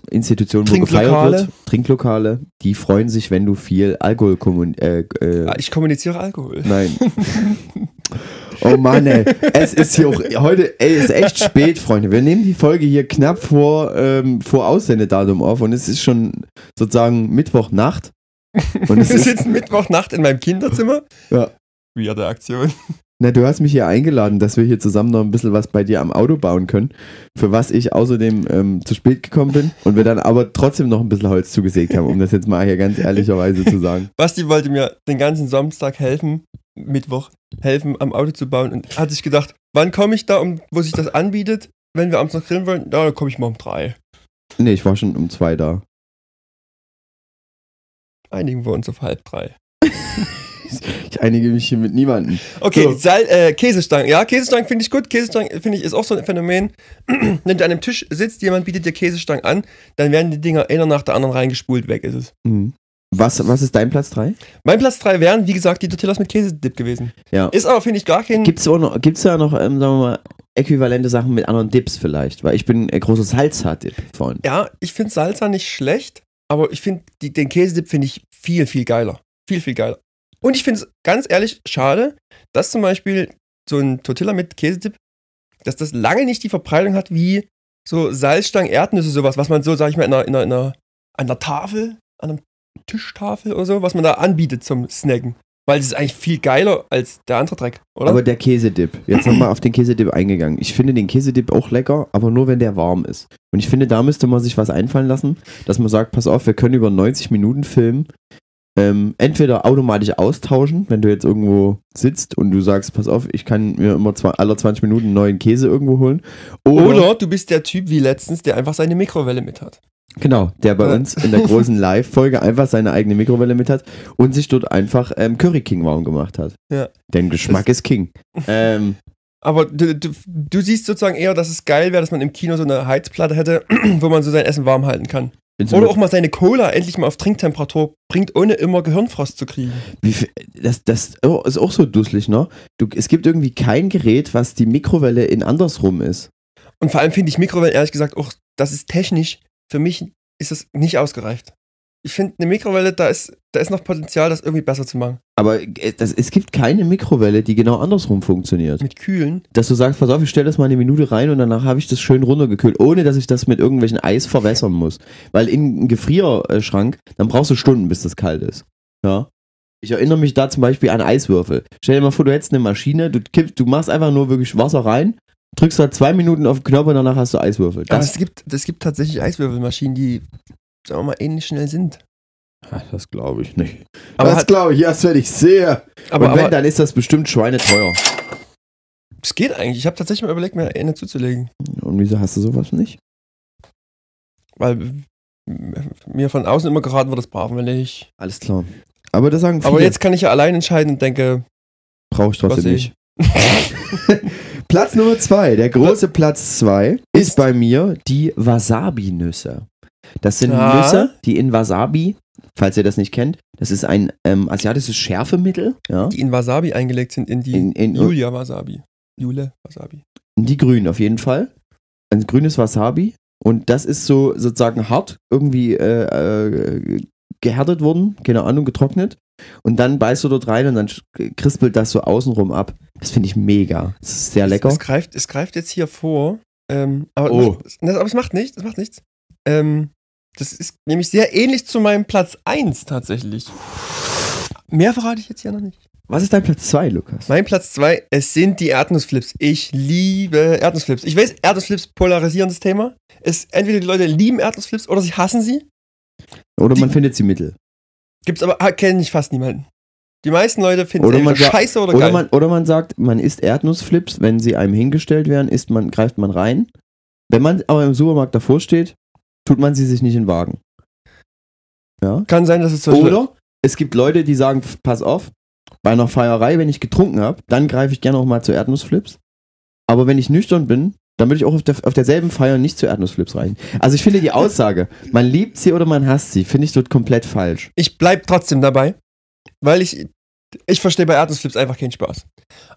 Institutionen, wo gefeiert wird, Trinklokale, die freuen sich, wenn du viel Alkohol kommun äh, äh, Ah, Ich kommuniziere Alkohol. Nein. Oh Mann, ey. Es ist hier auch heute, ey, ist echt spät, Freunde. Wir nehmen die Folge hier knapp vor, ähm, vor Aussendedatum auf und es ist schon sozusagen Mittwochnacht. Und es Wir ist, sitzen Mittwochnacht in meinem Kinderzimmer. Ja. Weirde Aktion. na, du hast mich hier eingeladen, dass wir hier zusammen noch ein bisschen was bei dir am Auto bauen können, für was ich außerdem ähm, zu spät gekommen bin und wir dann aber trotzdem noch ein bisschen Holz zugesägt haben, um das jetzt mal hier ganz ehrlicherweise zu sagen. Basti wollte mir den ganzen Samstag helfen, Mittwoch, helfen, am Auto zu bauen und hat sich gedacht, wann komme ich da, um, wo sich das anbietet, wenn wir abends noch grillen wollen? Ja, dann komme ich mal um drei. Nee, ich war schon um zwei da. Einigen wir uns auf halb drei. Ich einige mich hier mit niemandem. Okay, So. Sal äh, Käsestangen. Ja, Käsestangen finde ich gut. Käsestangen finde ich ist auch so ein Phänomen. Wenn du an einem Tisch sitzt, jemand bietet dir Käsestangen an, dann werden die Dinger einer nach der anderen reingespult, weg ist es. Mhm. Was, was ist dein Platz 3? Mein Platz 3 wären, wie gesagt, die Tortillas mit Käsedip gewesen. Ja. Ist aber, finde ich, gar kein. Gibt's auch noch, gibt's da noch, ähm, sagen wir mal, äquivalente Sachen mit anderen Dips vielleicht? Weil ich bin ein großer Salsa-Dip-Freund. Ja, ich finde Salsa nicht schlecht, aber ich finde den Käsedip finde ich viel, viel geiler. Viel, viel geiler. Und ich finde es ganz ehrlich schade, dass zum Beispiel so ein Tortilla mit Käsedip, dass das lange nicht die Verbreitung hat wie so Salzstangen, Erdnüsse, sowas, was man so, sag ich mal, in einer, in einer, in einer, an der Tafel an einem Tischtafel oder so, was man da anbietet zum Snacken. Weil es ist eigentlich viel geiler als der andere Dreck, oder? Aber der Käsedip, jetzt nochmal auf den Käsedip eingegangen. Ich finde den Käsedip auch lecker, aber nur wenn der warm ist. Und ich finde, da müsste man sich was einfallen lassen, dass man sagt, pass auf, wir können über 90 Minuten filmen. Ähm, entweder automatisch austauschen, wenn du jetzt irgendwo sitzt und du sagst, pass auf, ich kann mir immer zwei, alle 20 Minuten einen neuen Käse irgendwo holen. Oder, oder du bist der Typ wie letztens, der einfach seine Mikrowelle mit hat. Genau, der bei uns in der großen Live-Folge einfach seine eigene Mikrowelle mit hat und sich dort einfach ähm, Curry King warm gemacht hat. Ja. Denn Geschmack ist King. Ähm, Aber du, du, du siehst sozusagen eher, dass es geil wäre, dass man im Kino so eine Heizplatte hätte, wo man so sein Essen warm halten kann. Oder auch mal seine Cola endlich mal auf Trinktemperatur bringt, ohne immer Gehirnfrost zu kriegen. Wie viel, das, das oh, ist auch so dusselig, ne? Du, es gibt irgendwie kein Gerät, was die Mikrowelle in andersrum ist. Und vor allem finde ich Mikrowellen ehrlich gesagt auch, das ist technisch, für mich ist das nicht ausgereift. Ich finde, eine Mikrowelle, da ist, da ist noch Potenzial, das irgendwie besser zu machen. Aber äh, das, es gibt keine Mikrowelle, die genau andersrum funktioniert. Mit Kühlen. Dass du sagst, pass auf, ich stelle das mal eine Minute rein und danach habe ich das schön runtergekühlt, ohne dass ich das mit irgendwelchen Eis verwässern muss. Weil in einem Gefrierschrank, dann brauchst du Stunden, bis das kalt ist. Ja. Ich erinnere mich da zum Beispiel an Eiswürfel. Stell dir mal vor, du hättest eine Maschine, du, kippst, du machst einfach nur wirklich Wasser rein, drückst da zwei Minuten auf den Knopf und danach hast du Eiswürfel. Aber Das, es gibt, es gibt tatsächlich Eiswürfelmaschinen, die, sagen wir mal, ähnlich schnell sind. das glaube ich nicht. Aber, das glaube ich, das werde ich sehr. aber, und wenn, aber dann ist das bestimmt schweineteuer. es geht eigentlich. Ich habe tatsächlich mal überlegt, mir eine zuzulegen. Und wieso hast du sowas nicht? Weil mir von außen immer geraten wird, das brauchen wir nicht. Alles klar. Aber das sagen viele, Aber jetzt kann ich ja allein entscheiden und denke, brauche ich trotzdem nicht. Platz Nummer zwei, der große Platz zwei, ist, bei mir die Wasabi-Nüsse. Das sind Ja. Nüsse, die in Wasabi, falls ihr das nicht kennt, das ist ein ähm, asiatisches Schärfemittel, ja, die in Wasabi eingelegt sind, in die in, in, Julia Wasabi. Jule Wasabi. Die grün auf jeden Fall. Ein grünes Wasabi. Und das ist so sozusagen hart irgendwie äh, äh, gehärtet worden, keine Ahnung, getrocknet. Und dann beißt du dort rein und dann krispelt das so außenrum ab. Das finde ich mega. Das ist sehr lecker. Es, es, greift, es greift jetzt hier vor. Ähm, aber, Oh. es macht, aber es macht nichts. Es macht nichts. Ähm, das ist nämlich sehr ähnlich zu meinem Platz 1 tatsächlich. Mehr verrate ich jetzt hier noch nicht. Was ist dein Platz 2, Lukas? Mein Platz 2, es sind die Erdnussflips. Ich liebe Erdnussflips. Ich weiß, Erdnussflips polarisierendes Thema. Es, entweder die Leute lieben Erdnussflips oder sie hassen sie. Oder man die- findet sie mittel. Gibt's aber, ah, kenne ich fast niemanden. Die meisten Leute finden Oder sie man scheiße oder, Oder geil. man, oder man sagt, man isst Erdnussflips, wenn sie einem hingestellt werden, isst man, greift man rein. Wenn man aber im Supermarkt davor steht, tut man sie sich nicht in den Wagen. Ja? Kann sein, dass es Beispiel- Oder es gibt Leute, die sagen, pass auf, bei einer Feierei, wenn ich getrunken habe, dann greife ich gerne auch mal zu Erdnussflips. Aber wenn ich nüchtern bin, dann würde ich auch auf, der, auf derselben Feier nicht zu Erdnussflips rein. Also ich finde die Aussage, man liebt sie oder man hasst sie, finde ich dort komplett falsch. ich bleib trotzdem dabei, weil ich ich verstehe bei Erdnussflips einfach keinen Spaß.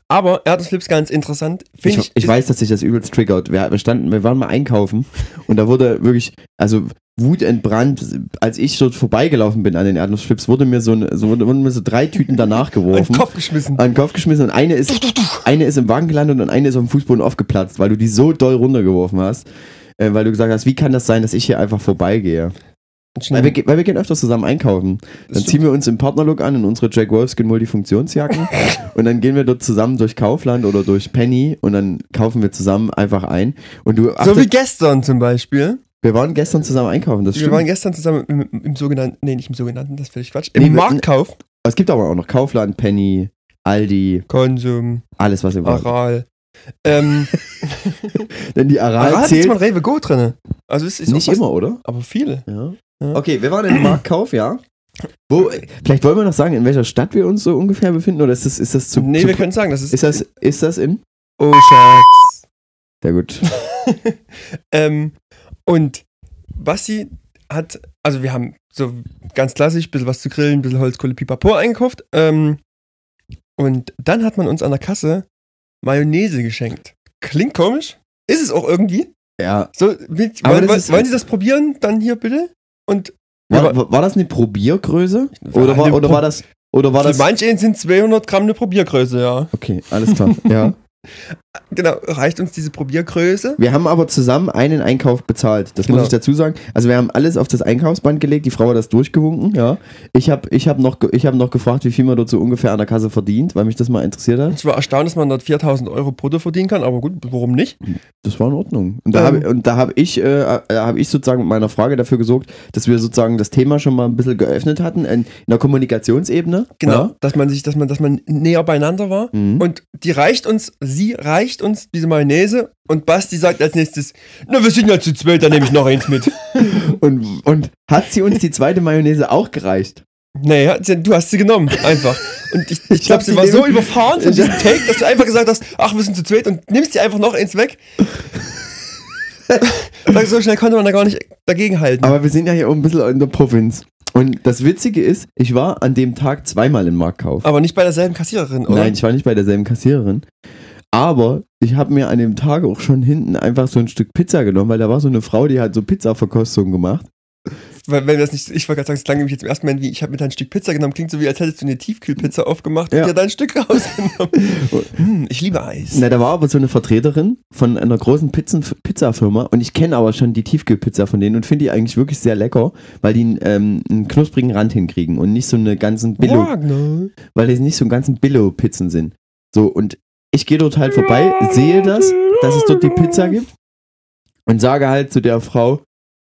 Aber Erdnussflips ganz interessant, Ich, finde ich, ich. weiß, dass sich das übelst triggert. Wir, wir standen, wir waren mal einkaufen und da wurde wirklich, also wutentbrannt, als ich dort vorbeigelaufen bin an den Erdnussflips, wurde mir so, eine, so, wurden mir so drei Tüten danach an den geworfen. Kopf geschmissen. an den Kopf geschmissen und eine ist, eine ist im Wagen gelandet und eine ist auf dem Fußboden aufgeplatzt, weil du die so doll runtergeworfen hast. Äh, weil du gesagt hast, wie kann das sein, dass ich hier einfach vorbeigehe? Weil wir, weil wir gehen öfters zusammen einkaufen. Dann ziehen wir uns im Partnerlook an in unsere Jack Wolfskin Multifunktionsjacken und dann gehen wir dort zusammen durch Kaufland oder durch Penny und dann kaufen wir zusammen einfach ein. Und du so wie gestern zum Beispiel. wir waren gestern zusammen einkaufen, das Wir stimmt. waren gestern zusammen im, im, im sogenannten, nee, nicht im sogenannten, das ist völlig Quatsch, Nee, im wir- Marktkauf. es gibt aber auch noch Kaufland, Penny, Aldi, Konsum, alles was ihr wollt. Aral. Ähm, Denn die Aral Aral zählt mal Rewe Go drin. Also es ist nicht immer, oder? Aber viele. Ja. Ja. Okay, wir waren im Marktkauf, ja. Wo, vielleicht wollen wir noch sagen, in welcher Stadt wir uns so ungefähr befinden, oder ist das, ist das zu. nee, zu wir können sagen, das ist. ist, das, ist das in? oh, Schatz. Sehr gut. ähm, und Basti hat, also wir haben so ganz klassisch ein bisschen was zu grillen, ein bisschen Holzkohle Pipapo eingekauft. Ähm, und dann hat man uns an der Kasse Mayonnaise geschenkt. Klingt komisch. Ist es auch irgendwie. Ja. So, mit, wollen, wollen, wollen Sie das probieren? Dann hier bitte. Und War, Ja, war, das eine Probiergröße? Oder war, oder Pro- war das. Oder war für das. manche sind 200 Gramm eine Probiergröße, ja. Okay, alles klar. ja. genau, reicht uns diese Probiergröße. Wir haben aber zusammen einen Einkauf bezahlt. Das Genau. muss ich dazu sagen. Also wir haben alles auf das Einkaufsband gelegt. Die Frau hat das durchgewunken. Ja. Ich habe ich hab noch, ich hab noch gefragt, wie viel man dort so ungefähr an der Kasse verdient, weil mich das mal interessiert hat. Ich war erstaunt, dass man dort 4000 Euro brutto verdienen kann, aber gut, warum nicht? Das war in Ordnung. Und da Ähm. habe habe ich, äh, äh, habe ich sozusagen mit meiner Frage dafür gesorgt, dass wir sozusagen das Thema schon mal ein bisschen geöffnet hatten in, in der Kommunikationsebene. Genau, Ja. dass man sich, dass man, dass man näher beieinander war. Mhm. Und die reicht uns, sie reicht uns diese Mayonnaise und Basti sagt als nächstes, na, wir sind ja zu zweit, dann nehme ich noch eins mit. Und, und hat sie uns die zweite Mayonnaise auch gereicht? naja, du hast sie genommen, einfach. Und ich, ich glaube, sie war so überfahren von diesem Take, dass du einfach gesagt hast, ach, wir sind zu zweit und nimmst dir einfach noch eins weg. Sag, so schnell konnte man da gar nicht dagegenhalten. Aber wir sind ja hier auch ein bisschen in der Provinz. Und das Witzige ist, ich war an dem Tag zweimal im Marktkauf. Aber nicht bei derselben Kassiererin, oder? Nein, ich war nicht bei derselben Kassiererin. Aber ich habe mir an dem Tag auch schon hinten einfach so ein Stück Pizza genommen, weil da war so eine Frau, die hat so Pizza-Verkostung gemacht. Weil, wenn das nicht, ich wollte gerade sagen, es klang nämlich jetzt im ersten Moment wie, ich habe mir da ein Stück Pizza genommen, klingt so wie, als hättest du eine Tiefkühlpizza aufgemacht Ja. und dir da ein Stück rausgenommen. hm, ich liebe Eis. Na, da war aber so eine Vertreterin von einer großen Pizzen Pizzafirma und ich kenne aber schon die Tiefkühlpizza von denen und finde die eigentlich wirklich sehr lecker, weil die ähm, einen knusprigen Rand hinkriegen und nicht so eine ganzen Billo, Wagner. weil die nicht so einen ganzen Billo-Pizzen sind. So, und ich gehe dort halt vorbei, sehe das, dass es dort die Pizza gibt und sage halt zu der Frau,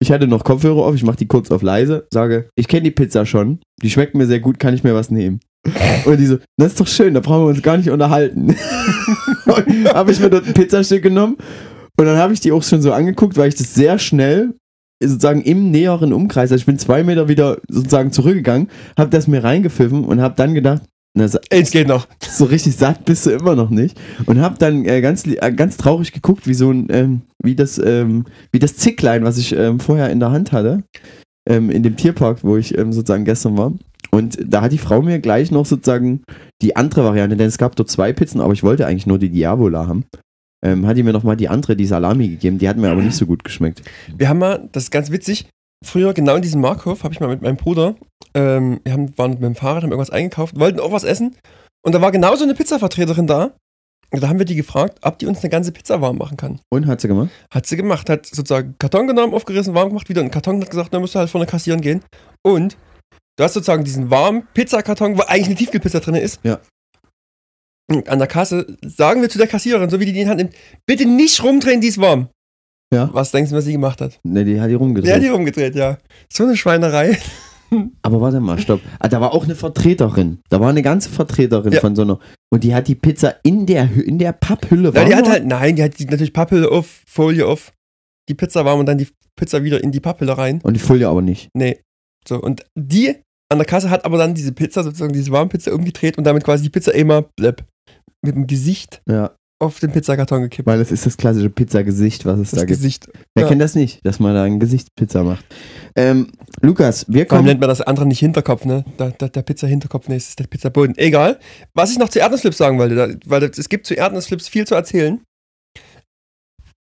ich hatte noch Kopfhörer auf, ich mache die kurz auf leise, sage, ich kenne die Pizza schon, die schmeckt mir sehr gut, kann ich mir was nehmen? Und die so, das ist doch schön, da brauchen wir uns gar nicht unterhalten. habe ich mir dort ein Pizzastück genommen und dann habe ich die auch schon so angeguckt, weil ich das sehr schnell sozusagen im näheren Umkreis, also ich bin zwei Meter wieder sozusagen zurückgegangen, habe das mir reingepfiffen und habe dann gedacht, na, sa- Eins geht noch. so richtig satt bist du immer noch nicht. Und hab dann äh, ganz, äh, ganz traurig geguckt, wie so ein, ähm, wie das, ähm, wie das Zicklein, was ich ähm, vorher in der Hand hatte, ähm, in dem Tierpark, wo ich ähm, sozusagen gestern war. Und da hat die Frau mir gleich noch sozusagen die andere Variante, denn es gab dort zwei Pizzen, aber ich wollte eigentlich nur die Diavola haben. Ähm, hat die mir nochmal die andere, die Salami gegeben, die hat mir aber nicht so gut geschmeckt. Wir haben mal, das ist ganz witzig, früher genau in diesem Markthof habe ich mal mit meinem Bruder, ähm, wir haben, waren mit dem Fahrrad, haben irgendwas eingekauft, wollten auch was essen und da war genau so eine Pizzavertreterin da. Und da haben wir die gefragt, ob die uns eine ganze Pizza warm machen kann. Und hat sie gemacht? Hat sie gemacht, hat sozusagen Karton genommen, aufgerissen, warm gemacht, wieder einen Karton und hat gesagt, dann musst du halt vorne kassieren gehen. Und du hast sozusagen diesen warmen Pizzakarton, wo eigentlich eine Tiefkühlpizza drin ist. Ja. Und an der Kasse sagen wir zu der Kassiererin, so wie die die in die Hand nimmt, bitte nicht rumdrehen, die ist warm. Ja. Was denkst du, was sie gemacht hat? Ne, die hat die rumgedreht. Der hat die rumgedreht, ja. So eine Schweinerei. Aber warte mal, stopp. Ah, da war auch eine Vertreterin. Da war eine ganze Vertreterin Ja. von so einer. Und die hat die Pizza in der, in der Papphülle Ja, warm die hat halt, nein, die hat die natürlich Papphülle auf, Folie auf, die Pizza warm und dann die Pizza wieder in die Papphülle rein. Und die Folie aber nicht. Nee. So, und die an der Kasse hat aber dann diese Pizza, sozusagen diese warme Pizza umgedreht und damit quasi die Pizza immer blöpp, mit dem Gesicht Ja. Auf den Pizzakarton gekippt. Weil es ist das klassische Pizzagesicht, was es das da gibt. Gesicht. Wer ja. kennt das nicht, dass man da ein Gesichtspizza macht? Ähm, Lukas, wir Warum kommen. nennt man das andere nicht Hinterkopf, ne? Der, der, der Pizza-Hinterkopf, ne, ist der Pizzaboden. Egal. Was ich noch zu Erdnussflips sagen wollte, da, weil es gibt zu Erdnussflips viel zu erzählen.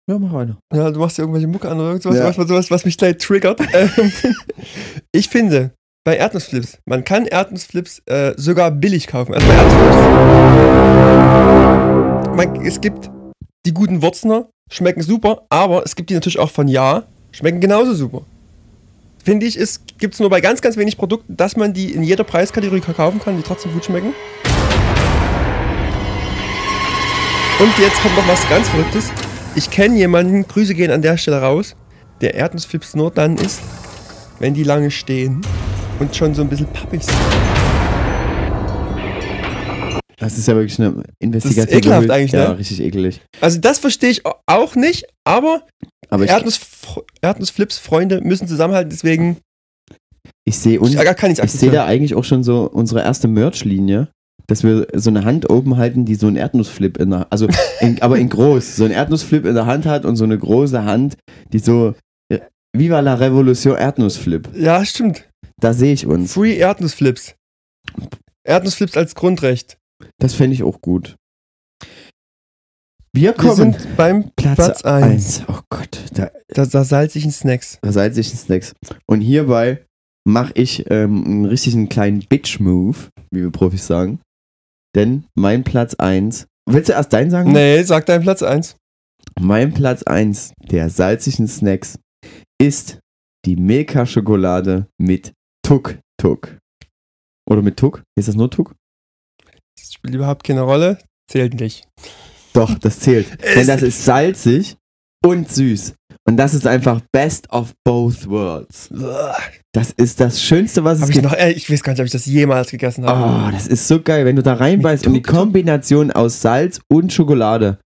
Ja, mach weiter. Ja, du machst dir irgendwelche Mucke an oder irgendwas, Ja. was, was, was mich gleich triggert. Ähm, ich finde, bei Erdnussflips, man kann Erdnussflips äh, sogar billig kaufen. Also bei Erdnussflips. Man, es gibt die guten Wurzner, schmecken super, aber es gibt die natürlich auch von Ja, schmecken genauso super. Finde ich, gibt es nur bei ganz, ganz wenig Produkten, dass man die in jeder Preiskategorie kaufen kann, die trotzdem gut schmecken. Und jetzt kommt noch was ganz Verrücktes. Ich kenne jemanden, Grüße gehen an der Stelle raus, der Erdnussflips nur dann isst, wenn die lange stehen und schon so ein bisschen pappig sind. Das ist ja wirklich eine investigative. ekelhaft Hü- eigentlich, Ja, ne? richtig ekelig. Also das verstehe ich auch nicht, aber Aber Erdnuss, Erdnussflips-Freunde müssen zusammenhalten, deswegen ich sehe uns. ich Ich sehe da eigentlich auch schon so unsere erste Merch-Linie, dass wir so eine Hand oben halten, die so einen Erdnussflip in der also in, aber in groß, so einen Erdnussflip in der Hand hat und so eine große Hand, die so äh, Viva la Revolution Erdnussflip. Ja, stimmt. Da sehe ich uns. Free Erdnussflips. Erdnussflips als Grundrecht. Das fände ich auch gut. Wir Wir kommen sind beim Platz, Platz 1. eins. Oh Gott, da, da, da salzigen Snacks. da salzigen Snacks. Und hierbei mache ich ähm, einen richtigen kleinen Bitch-Move, wie wir Profis sagen. Denn mein Platz 1 willst du erst deinen sagen? Nee, sag deinen Platz 1. Mein Platz 1 der salzigen Snacks ist die Milka-Schokolade mit Tuk-Tuk. Oder mit Tuk? Ist das nur Tuk? Das spielt überhaupt keine Rolle. Zählt nicht. Doch, das zählt. Denn das ist salzig und süß. Und das ist einfach best of both worlds. Das ist das Schönste, was es Hab ich gibt. noch, ich weiß gar nicht, ob ich das jemals gegessen habe. Oh, das ist so geil, wenn du da reinbeißt und die. Kombination aus Salz und Schokolade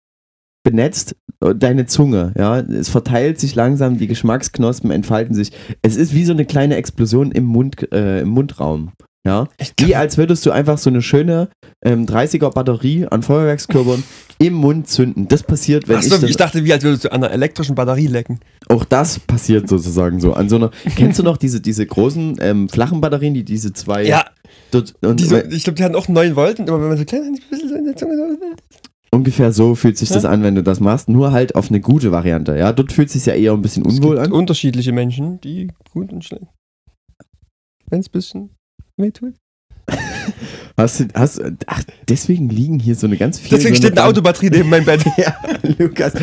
benetzt äh, deine Zunge, ja, es verteilt sich langsam, die Geschmacksknospen entfalten sich. Es ist wie so eine kleine Explosion im Mund, äh, im Mundraum, ja. Ich Wie als würdest du einfach so eine schöne ähm, 30er Batterie an Feuerwerkskörpern im Mund zünden. Das passiert, wenn Achso, ich, das, ich dachte, wie als würdest du an einer elektrischen Batterie lecken. auch das passiert sozusagen so. An so einer, kennst du noch diese, diese großen ähm, flachen Batterien, die diese zwei Ja, dort, und, die so, ich glaube, die hatten auch 9 Volt, aber wenn man so klein ist, ein bisschen so in der Zunge so. Ungefähr so fühlt sich Ja. das an, wenn du das machst, nur halt auf eine gute Variante. Ja, dort fühlt es sich ja eher ein bisschen Es unwohl gibt an. unterschiedliche Menschen, die gut und schlecht. Wenn es ein bisschen weh tut. Hast du, hast, ach, deswegen liegen hier so eine ganz viele. Deswegen so steht eine Autobatterie neben meinem Bett. Ja, Lukas.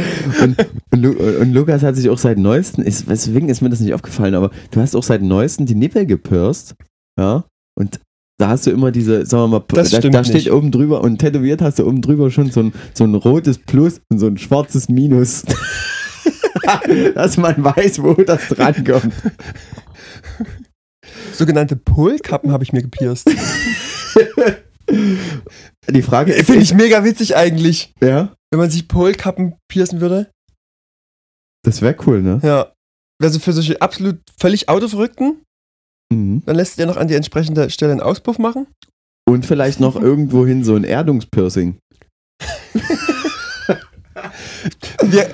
Und, und, und Lukas hat sich auch seit neuestem, ist, deswegen ist mir das nicht aufgefallen, aber du hast auch seit neuestem die Nippel gepirst. Ja. Und da hast du immer diese, sagen wir mal, Das da, da steht nicht. oben drüber und tätowiert hast du oben drüber schon so ein, so ein rotes Plus und so ein schwarzes Minus. Dass man weiß, wo das drankommt. Sogenannte Polkappen habe ich mir gepierst. Die Frage ist, Finde ich mega witzig eigentlich. ja, Wenn man sich Polkappen piercen würde. das wäre cool, ne? Ja. Also für solche absolut völlig Autoverrückten, Mhm. dann lässt ihr noch an die entsprechende Stelle einen Auspuff machen. Und vielleicht noch irgendwohin so ein Erdungspiercing. Wir,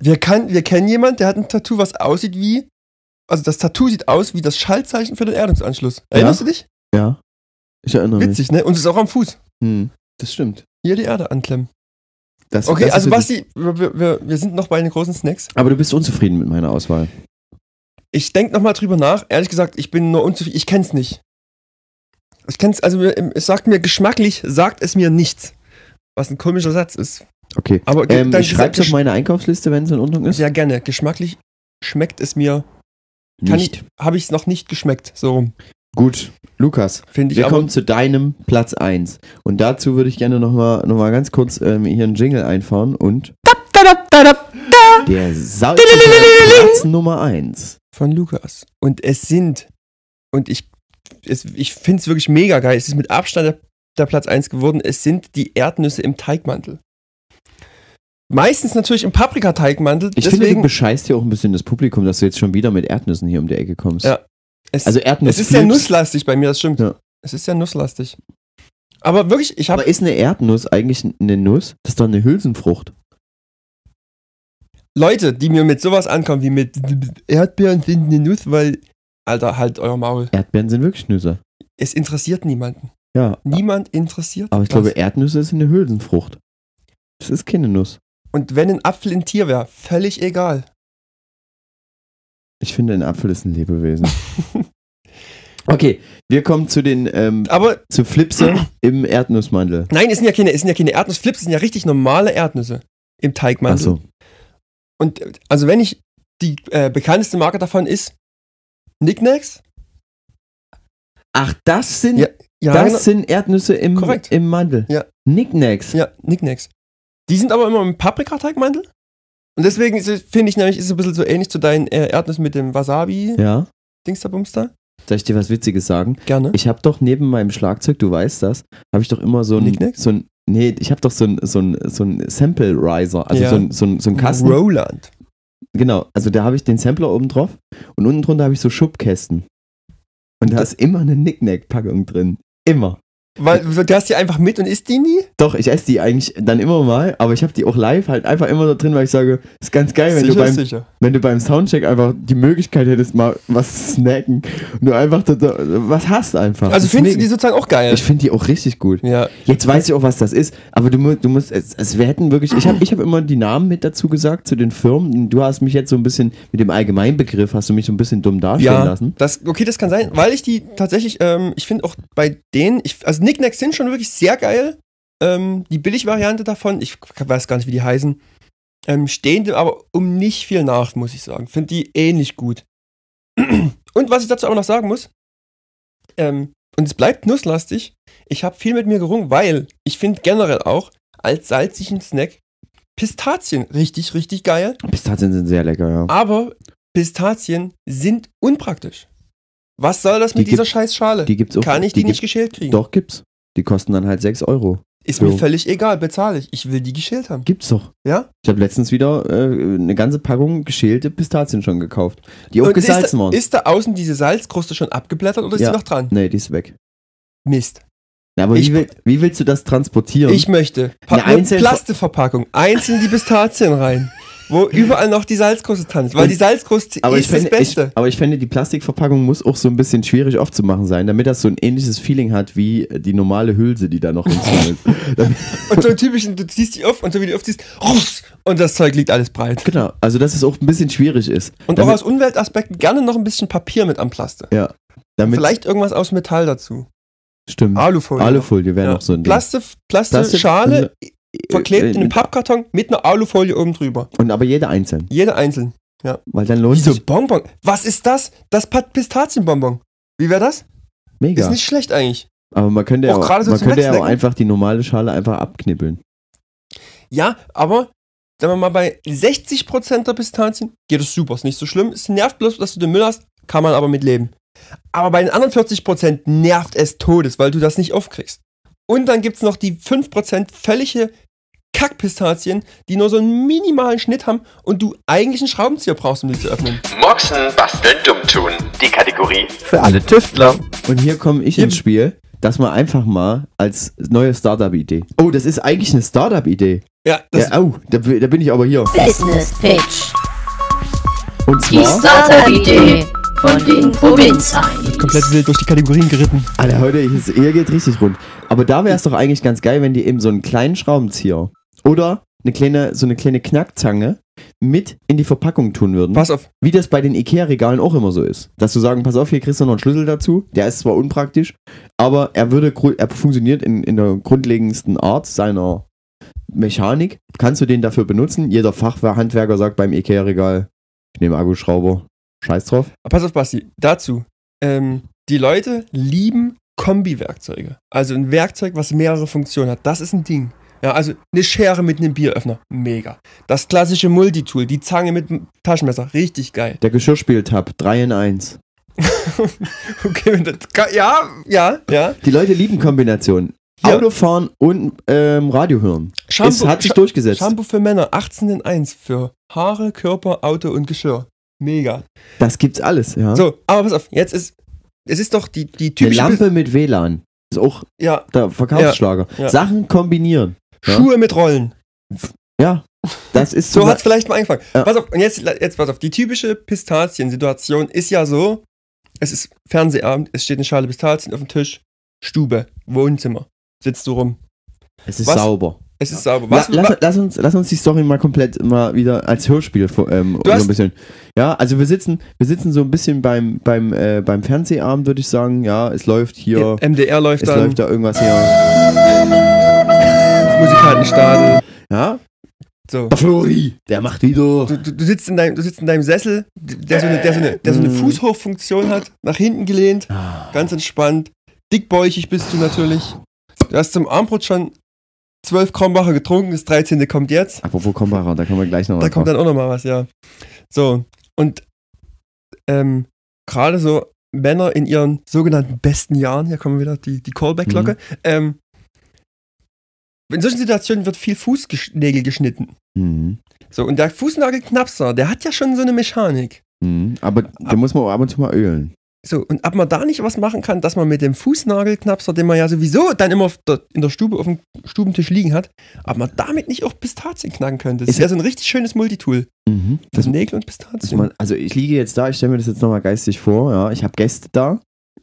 wir, kann, wir kennen jemanden, der hat ein Tattoo, was aussieht wie. Also das Tattoo sieht aus wie das Schaltzeichen für den Erdungsanschluss. Erinnerst du dich? Ja. Ich erinnere mich. Witzig, ne? Und es ist auch am Fuß. Hm. Das stimmt. Hier die Erde anklemmen. Das, Okay, das also witzig. Basti, wir, wir, wir sind noch bei den großen Snacks. Aber du bist unzufrieden mit meiner Auswahl. Ich denke nochmal drüber nach. Ehrlich gesagt, ich bin nur unzufrieden. Ich kenn's nicht. Ich kenn's, also es sagt mir geschmacklich, sagt es mir nichts. Was ein komischer Satz ist. Okay. Aber Ähm, dann ich schreibe es auf meine Einkaufsliste, wenn es in Ordnung ist. Sehr gerne. Geschmacklich schmeckt es mir. Kann Nicht. Habe ich es noch nicht geschmeckt. So rum. Gut. Lukas, Finde ich wir kommen zu deinem Platz 1. Und dazu würde ich gerne nochmal noch mal ganz kurz ähm, hier einen Jingle einfahren und der salzige Platz Nummer 1. Von Lukas. Und es sind. Und ich. Es, ich finde es wirklich mega geil. Es ist mit Abstand der, der Platz 1 geworden. Es sind die Erdnüsse im Teigmantel. Meistens natürlich im Paprikateigmantel. Ich finde, du deswegen. bescheißt hier auch ein bisschen das Publikum, dass du jetzt schon wieder mit Erdnüssen hier um die Ecke kommst. Ja. es, Also Erdnuss. es ist sehr nusslastig bei mir, das stimmt. Ja. Es ist sehr nusslastig. Aber wirklich, ich habe Aber ist eine Erdnuss eigentlich eine Nuss? Das ist doch eine Hülsenfrucht. Leute, die mir mit sowas ankommen, wie mit Erdbeeren sind eine Nuss, weil. Alter, halt euer Maul. Erdbeeren sind wirklich Nüsse. Es interessiert niemanden. Ja. Niemand interessiert. Aber ich das. glaube, Erdnüsse ist eine Hülsenfrucht. Das ist keine Nuss. Und wenn ein Apfel ein Tier wäre, völlig egal. Ich finde, ein Apfel ist ein Lebewesen. okay, wir kommen zu den ähm, Aber zu Flipse im Erdnussmandel. nein, es sind ja keine, es sind ja keine Erdnussflips, es sind ja richtig normale Erdnüsse im Teigmantel. Achso. Und äh, also wenn ich die äh, bekannteste Marke davon ist Knickknacks. Ach, das sind Ja, Ja, das genau. sind Erdnüsse im, Korrekt. im Mandel. Ja. Knickknacks. ja, Knickknacks. Die sind aber immer im Paprikateigmantel. Und deswegen finde ich nämlich, ist es ein bisschen so ähnlich zu deinen äh, Erdnüssen mit dem Wasabi-Dingsterbumster. Ja. Soll ich dir was Witziges sagen? Gerne. Ich habe doch neben meinem Schlagzeug, du weißt das, habe ich doch immer so ein so ein nee, ich habe doch so ein so ein so ein Sample Riser, also Ja. so ein so ein, so ein Kasten. Roland. Genau, also da habe ich den Sampler oben drauf und unten drunter habe ich so Schubkästen. Und da ist immer eine Knickknack-Packung drin. Immer. Weil du hast die einfach mit und isst die nie? Doch, ich esse die eigentlich dann immer mal, aber ich habe die auch live halt einfach immer da drin, weil ich sage, ist ganz geil, wenn, du sicher, beim, sicher. wenn du beim Soundcheck einfach die Möglichkeit hättest, mal was zu snacken und du einfach da, da, was hast einfach. Also Das findest du die sozusagen auch geil? Ich finde die auch richtig gut. ja. Jetzt weiß ich auch, was das ist, aber du, du musst, es, es wir hätten wirklich, ich habe ich hab immer die Namen mit dazu gesagt zu den Firmen. Du hast mich jetzt so ein bisschen, mit dem Allgemeinbegriff hast du mich so ein bisschen dumm darstellen Ja, lassen. das, okay, das kann sein, weil ich die tatsächlich, ähm, ich finde auch bei denen, ich, also Knickknacks sind schon wirklich sehr geil. ähm, die Billigvariante davon, ich weiß gar nicht, wie die heißen, ähm, stehen dem aber um nicht viel nach, muss ich sagen. Finde die ähnlich gut. Und was ich dazu auch noch sagen muss, ähm, und es bleibt nusslastig, ich habe viel mit mir gerungen, weil ich finde generell auch als salzigen Snack Pistazien richtig, richtig geil. Pistazien sind sehr lecker, ja. Aber Pistazien sind unpraktisch. Was soll das Die mit dieser gibt- scheiß Schale? Die gibt's auch. Kann ich die, die nicht geschält kriegen? Doch, gibt's. Die kosten dann halt 6 Euro. Ist mir So. völlig egal, bezahle ich. Ich will die geschält haben. Gibt's doch. Ja? Ich habe letztens wieder äh, eine ganze Packung geschälte Pistazien schon gekauft. Die auch Und ist, gesalzen da, waren. ist da außen diese Salzkruste schon abgeblättert oder ist Ja. die noch dran? nee, die ist weg. Mist. Ja, aber Ich- wie, will, wie willst du das transportieren? Ich möchte pa Eine Plasteverpackung, einzeln die Pistazien rein, wo überall noch die Salzkruste ist. Weil die Salzkruste aber ist ich, fände, das Beste. Ich, aber ich fände, die Plastikverpackung muss auch so ein bisschen schwierig aufzumachen sein, damit das so ein ähnliches Feeling hat wie die normale Hülse, die da noch hinzu ist. Und so ein typischen, du ziehst die auf und so wie du aufziehst, rups, und das Zeug liegt alles breit. genau, also dass es auch ein bisschen schwierig ist. Und auch damit, aus Umweltaspekten gerne noch ein bisschen Papier mit am Plaste. ja, damit, Vielleicht irgendwas aus Metall dazu. stimmt. Alufolie. Alufolie wäre Ja. noch so ein Ding. Plaste, Plaste, Plastik- Schale, äh, verklebt in einem Pappkarton mit einer Alufolie oben drüber. Und aber jeder einzeln. Jede einzeln. Weil dann lohnt Wieso sich Bonbon? Was ist das? Das Pistazienbonbon. Wie wäre das? mega. Ist nicht schlecht eigentlich. aber man könnte ja Auch auch, so man könnte ja auch einfach die normale Schale einfach abknibbeln. Ja, aber sagen wir mal, bei 60% der Pistazien geht es super, ist nicht so schlimm. Es nervt bloß, dass du den Müll hast, kann man aber mit leben. Aber bei den anderen 40% nervt es Todes, weil du das nicht aufkriegst. Und dann gibt es noch die 5% völlige Kackpistazien, die nur so einen minimalen Schnitt haben und du eigentlich einen Schraubenzieher brauchst, um die zu öffnen. Moxen, basteln, dumm tun. Die Kategorie für alle Tüftler. Und hier komme ich Hier- ins Spiel, dass man einfach mal als neue Startup-Idee. Oh, das ist eigentlich eine Startup-Idee. Ja, das, Ja, oh, da, da bin ich aber hier. Business Pitch. Und Die zwar, Startup-Idee von den Provinzheinis. komplett wild durch die Kategorien geritten. Alter, heute, ist- ihr geht richtig rund. Aber da wäre es doch eigentlich ganz geil, wenn die eben so einen kleinen Schraubenzieher oder eine kleine, so eine kleine Knackzange mit in die Verpackung tun würden. Pass auf, Wie das bei den Ikea-Regalen auch immer so ist. Dass du sagen, pass auf, hier kriegst du noch einen Schlüssel dazu. Der ist zwar unpraktisch, aber er würde, er funktioniert in, in der grundlegendsten Art seiner Mechanik. Kannst du den dafür benutzen? Jeder Fachhandwerker sagt beim Ikea-Regal, ich nehme Akkuschrauber. Scheiß drauf. Pass auf, Basti, dazu. Ähm, die Leute lieben Kombi-Werkzeuge. Also ein Werkzeug, was mehrere Funktionen hat. Das ist ein Ding. Ja, also eine Schere mit einem Bieröffner. Mega. Das klassische Multitool, die Zange mit dem Taschenmesser. Richtig geil. Der Geschirrspültab, 3 in 1. Okay, das, ja, ja, ja. Die Leute lieben Kombinationen. Ja. Autofahren und ähm, Radio hören. Shampoo, es hat sich durchgesetzt. Shampoo für Männer, 18 in 1 für Haare, Körper, Auto und Geschirr. Mega. Das gibt's alles, ja. So, aber pass auf, jetzt ist, es ist doch die, die Eine typische... Lampe mit WLAN. Ist auch Ja, der Verkaufsschlager. Ja, ja. Sachen kombinieren. Ja. Schuhe mit Rollen. Ja, das ist So zum hat es vielleicht mal angefangen. Ja. Pass auf, und jetzt, jetzt pass auf, die typische Pistazien-Situation ist ja so, es ist Fernsehabend, es steht eine Schale Pistazien auf dem Tisch, Stube, Wohnzimmer, sitzt du rum. Es ist Was? sauber. Es ist sauber. La, Was, lass, wa- lass, uns, lass uns die Story mal komplett mal wieder als Hörspiel ähm, so ein bisschen. Ja, also wir sitzen, wir sitzen so ein bisschen beim, beim, äh, beim Fernsehabend, würde ich sagen. Ja, es läuft hier, MDR läuft es dann, läuft da irgendwas hier. Musikantenstadel. Ja, So. der Flori, der macht wieder. Du, du, du, sitzt in deinem, du sitzt in deinem Sessel, der so eine, der so eine, der so eine Mm. Fußhochfunktion hat, nach hinten gelehnt, ganz entspannt. Dickbäuchig bist du natürlich. Du hast zum Abendbrot schon 12 Kronbacher getrunken, das 13. kommt jetzt. Apropos Kombacher, da kommen wir gleich noch Da kommt drauf. dann auch noch mal was, ja. So, und ähm, gerade so Männer in ihren sogenannten besten Jahren, hier kommen wieder die, die Callback-Glocke, Mhm. ähm, in solchen Situationen wird viel Fußnägel geschnitten. Mhm. So, und der Fußnagelknapser, der hat ja schon so eine Mechanik. Mhm. Aber da muss man auch ab und zu mal ölen. So, und ob man da nicht was machen kann, dass man mit dem Fußnagelknapser, den man ja sowieso dann immer auf der, in der Stube auf dem Stubentisch liegen hat, ob man damit nicht auch Pistazien knacken könnte. Das Ist ja so ein richtig schönes Multitool. Mhm. Für Das, Nägel und Pistazien. man, also ich liege jetzt da, ich stelle mir das jetzt nochmal geistig vor. Ja, ich habe Gäste da.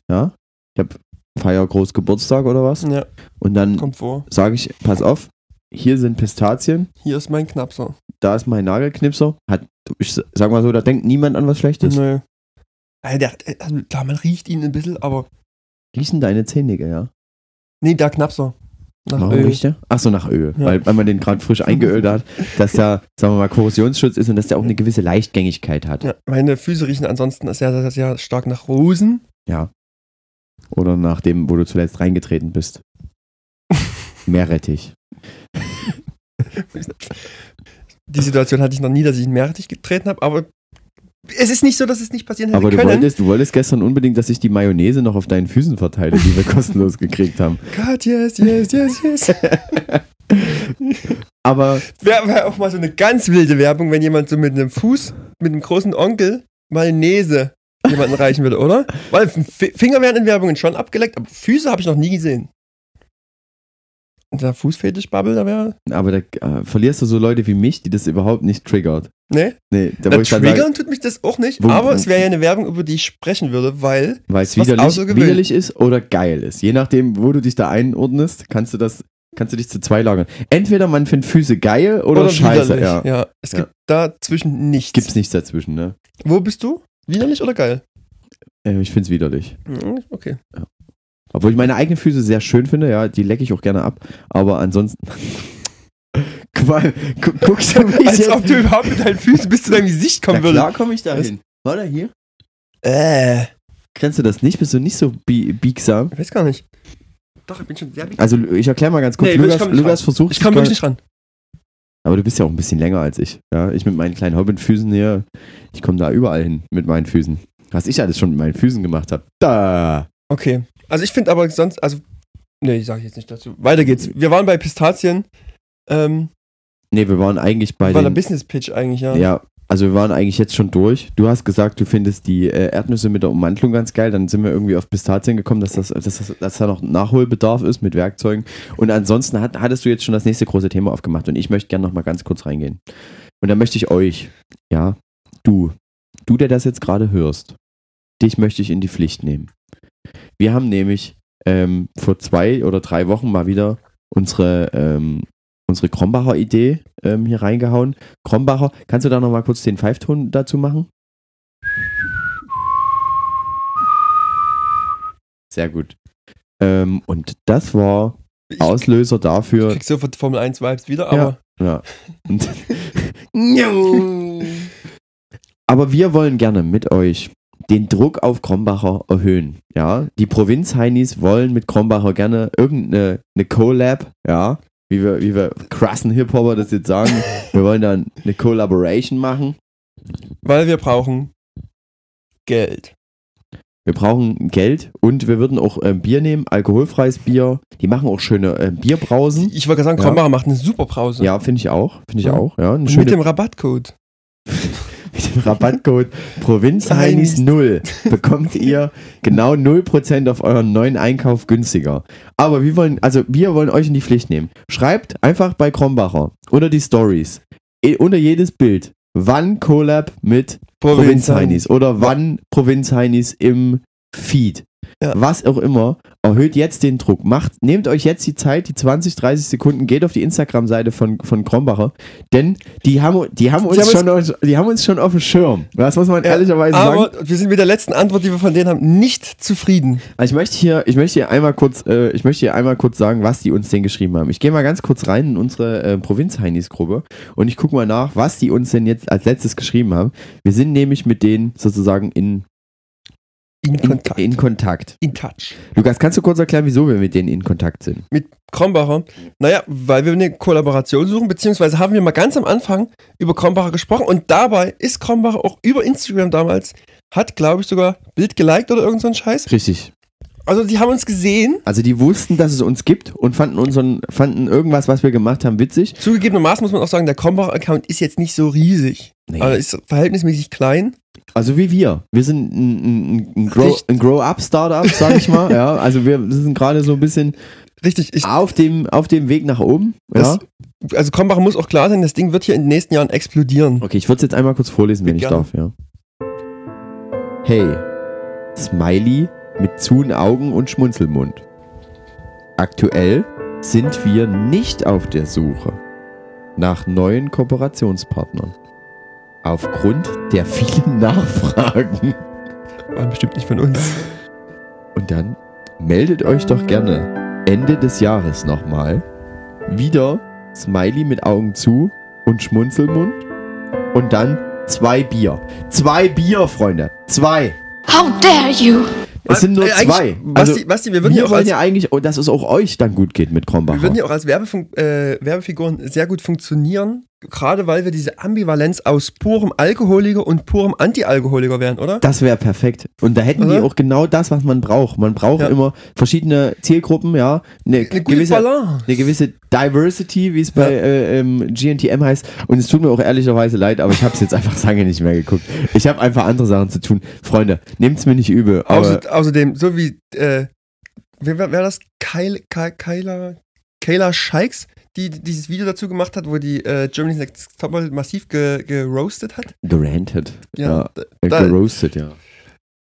Ja, ich habe Feier groß Geburtstag oder was. ja, Und dann sage ich, pass auf, hier sind Pistazien, Hier ist mein Knapser. da ist mein Nagelknipser. Hat, ich sag mal so, da denkt niemand an was Schlechtes. Nö. Also der, also klar, man riecht ihn ein bisschen, aber. Riechen deine Zähne, ja? Nee, der Knapser. Nach Warum Öl. riecht der? Ach so, nach Öl. Ja. Weil, weil man den gerade frisch eingeölt hat, dass da, sagen wir mal, Korrosionsschutz ist und dass der auch eine gewisse Leichtgängigkeit hat. Ja, meine Füße riechen ansonsten sehr, sehr, sehr stark nach Rosen. Ja. Oder nach dem, wo du zuletzt reingetreten bist. Meerrettich. Die Situation hatte ich noch nie, dass ich in Meerrettich getreten habe, aber es ist nicht so, dass es nicht passieren hätte Aber du können. wolltest, du wolltest gestern unbedingt, dass ich die Mayonnaise noch auf deinen Füßen verteile, die wir kostenlos gekriegt haben. Gott, yes, yes, yes, yes. Aber Wäre wär auch mal so eine ganz wilde Werbung, wenn jemand so mit einem Fuß, mit einem großen Onkel Mayonnaise jemanden reichen würde, oder? Weil Finger werden in Werbungen schon abgeleckt, aber Füße habe ich noch nie gesehen. Der Fußfetisch-Bubble, da wäre. Aber da äh, verlierst du so Leute wie mich, die das überhaupt nicht triggert. Ne? Nee, da dann sage, triggern tut mich das auch nicht, aber es wäre ja eine Werbung, über die ich sprechen würde, weil. weil es widerlich, widerlich ist oder geil ist. Je nachdem, wo du dich da einordnest, kannst du das, kannst du dich zu zwei lagern. Entweder man findet Füße geil oder, scheiße. widerlich. Ja. Ja. Es Ja. gibt dazwischen nichts. Gibt's nichts dazwischen, ne? Wo bist du? Widerlich oder geil? Äh, ich find's widerlich. Hm, Okay. Obwohl ich meine eigenen Füße sehr schön finde, ja, die lecke ich auch gerne ab. Aber ansonsten. Gu guckst du mich Als jetzt? ob du überhaupt mit deinen Füßen bis zu deinem Gesicht kommen würdest. klar komme ich da hin. Warte hier. Äh. Grenzt du das nicht? Bist du nicht so bi biegsam? Ich weiß gar nicht. Doch, ich bin schon sehr big. Also ich erkläre mal ganz kurz. Nee, ich Lukas, Lukas versucht. Ich komme wirklich nicht ran. Aber du bist ja auch ein bisschen länger als ich. Ja, ich mit meinen kleinen Hobbitfüßen hier, ich komme da überall hin mit meinen Füßen. Was ich alles schon mit meinen Füßen gemacht habe. Da. Okay. Also ich finde aber sonst, also. Nee, sage ich jetzt nicht dazu. Weiter geht's. Wir waren bei Pistazien. Ähm, Nee, wir waren eigentlich bei war der Business Pitch eigentlich, ja. Ja, also wir waren eigentlich jetzt schon durch. Du hast gesagt, du findest die äh, Erdnüsse mit der Ummantelung ganz geil. Dann sind wir irgendwie auf Pistazien gekommen, dass, das, dass, das, dass da noch Nachholbedarf ist mit Werkzeugen. Und ansonsten hat, hattest du jetzt schon das nächste große Thema aufgemacht. Und ich möchte gerne noch mal ganz kurz reingehen. Und da möchte ich euch, ja, du, du, der das jetzt gerade hörst, dich möchte ich in die Pflicht nehmen. Wir haben nämlich ähm, vor zwei oder drei Wochen mal wieder unsere, ähm, unsere Krombacher Idee ähm, hier reingehauen. Krombacher, kannst du da noch mal kurz den Pfeifton dazu machen? Sehr gut. Ähm, und das war Ich Auslöser dafür. krieg sofort Formel 1 Vibes wieder, Ja. aber. Ja. Und Aber wir wollen gerne mit euch den Druck auf Krombacher erhöhen. Ja, die Provinz-Heinis wollen mit Krombacher gerne irgendeine eine Collab, ja, wie wir, wie wir krassen Hip-Hopper das jetzt sagen. Wir wollen dann eine Collaboration machen. Weil wir brauchen Geld. Wir brauchen Geld und wir würden auch äh, Bier nehmen, alkoholfreies Bier. Die machen auch schöne äh, Bierbrausen. Ich wollte gerade sagen, Ja. Krombacher macht eine super Brause. Ja, finde ich auch. Finde ich Ja. auch. Ja, Und schöne, mit dem Rabattcode. mit dem Rabattcode Provinzheinis 0 bekommt ihr genau 0% auf euren neuen Einkauf günstiger. Aber wir wollen, also wir wollen euch in die Pflicht nehmen. Schreibt einfach bei Krombacher unter die Stories, unter jedes Bild, wann Collab mit Provinzheinis oder wann Provinzheinis im Feed. Ja. Was auch immer, erhöht jetzt den Druck. Macht, nehmt euch jetzt die Zeit, die 20, 30 Sekunden, geht auf die Instagram-Seite von, von Krombacher, denn die haben, die haben, uns, haben schon, auf- die haben uns schon auf dem Schirm. Das muss man Ja, ehrlicherweise sagen. Aber wir sind mit der letzten Antwort, die wir von denen haben, nicht zufrieden. Also ich möchte hier, ich möchte hier einmal kurz, äh, ich möchte hier einmal kurz sagen, was die uns denn geschrieben haben. Ich gehe mal ganz kurz rein in unsere äh, Provinz-Heinis-Gruppe und ich gucke mal nach, was die uns denn jetzt als letztes geschrieben haben. Wir sind nämlich mit denen sozusagen in, In in, Kontakt. in Kontakt. in Touch. Lukas, kannst du kurz erklären, wieso wir mit denen in Kontakt sind? Mit Krombacher. Naja, weil wir eine Kollaboration suchen, beziehungsweise haben wir mal ganz am Anfang über Krombacher gesprochen und dabei ist Krombacher auch über Instagram damals, hat glaube ich sogar Bild geliked oder irgend so ein Scheiß. Richtig. Also die haben uns gesehen. Also die wussten, dass es uns gibt und fanden unseren, fanden irgendwas, was wir gemacht haben, witzig. Zugegebenermaßen muss man auch sagen, der Krombacher-Account ist jetzt nicht so riesig. Nee. Also ist verhältnismäßig klein. Also wie wir. Wir sind ein, ein, ein, Grow, ein Grow-Up-Startup, sag ich mal. ja, also wir sind gerade so ein bisschen Richtig, ich, auf dem, auf dem Weg nach oben. Ja. Das- also Krombacher muss auch klar sein, das Ding wird hier in den nächsten Jahren explodieren. Okay, ich würde es jetzt einmal kurz vorlesen, wenn ich Gerne. darf, ja. Hey, Smiley mit zuen Augen und Schmunzelmund. Aktuell sind wir nicht auf der Suche nach neuen Kooperationspartnern. Aufgrund der vielen Nachfragen. War bestimmt nicht von uns. Und dann meldet euch doch gerne Ende des Jahres nochmal wieder Smiley mit Augen zu und Schmunzelmund und dann zwei Bier. Zwei Bier, Freunde. Zwei. How dare you? Es sind nur Äh, zwei. Also, Basti, Basti, wir würden wir ja auch wollen als, ja eigentlich, oh, dass es auch euch dann gut geht mit wir Krombacher. würden ja auch als Werbefun äh, Werbefiguren sehr gut funktionieren, gerade weil wir diese Ambivalenz aus purem Alkoholiker und purem Anti-Alkoholiker wären, oder? Das wäre perfekt. Und da hätten die Oder? auch genau das, was man braucht. Man braucht Ja. immer verschiedene Zielgruppen, ja. Eine, Eine gewisse, Balance. eine gewisse Diversity, wie es bei äh, ähm, GNTM heißt. Und es tut mir auch ehrlicherweise leid, aber ich habe es jetzt einfach lange nicht mehr geguckt. Ich habe einfach andere Sachen zu tun. Freunde, nehmt's mir nicht übel. Außer, außerdem, so wie, äh, wer wer das? Kyle, Kyle, Kyla, Kayla Scheiks, die dieses Video dazu gemacht hat, wo die äh, Germany's Next Topmodel massiv ge, geroastet hat. gerantet. Ja. da- Äh, geroastet, ja.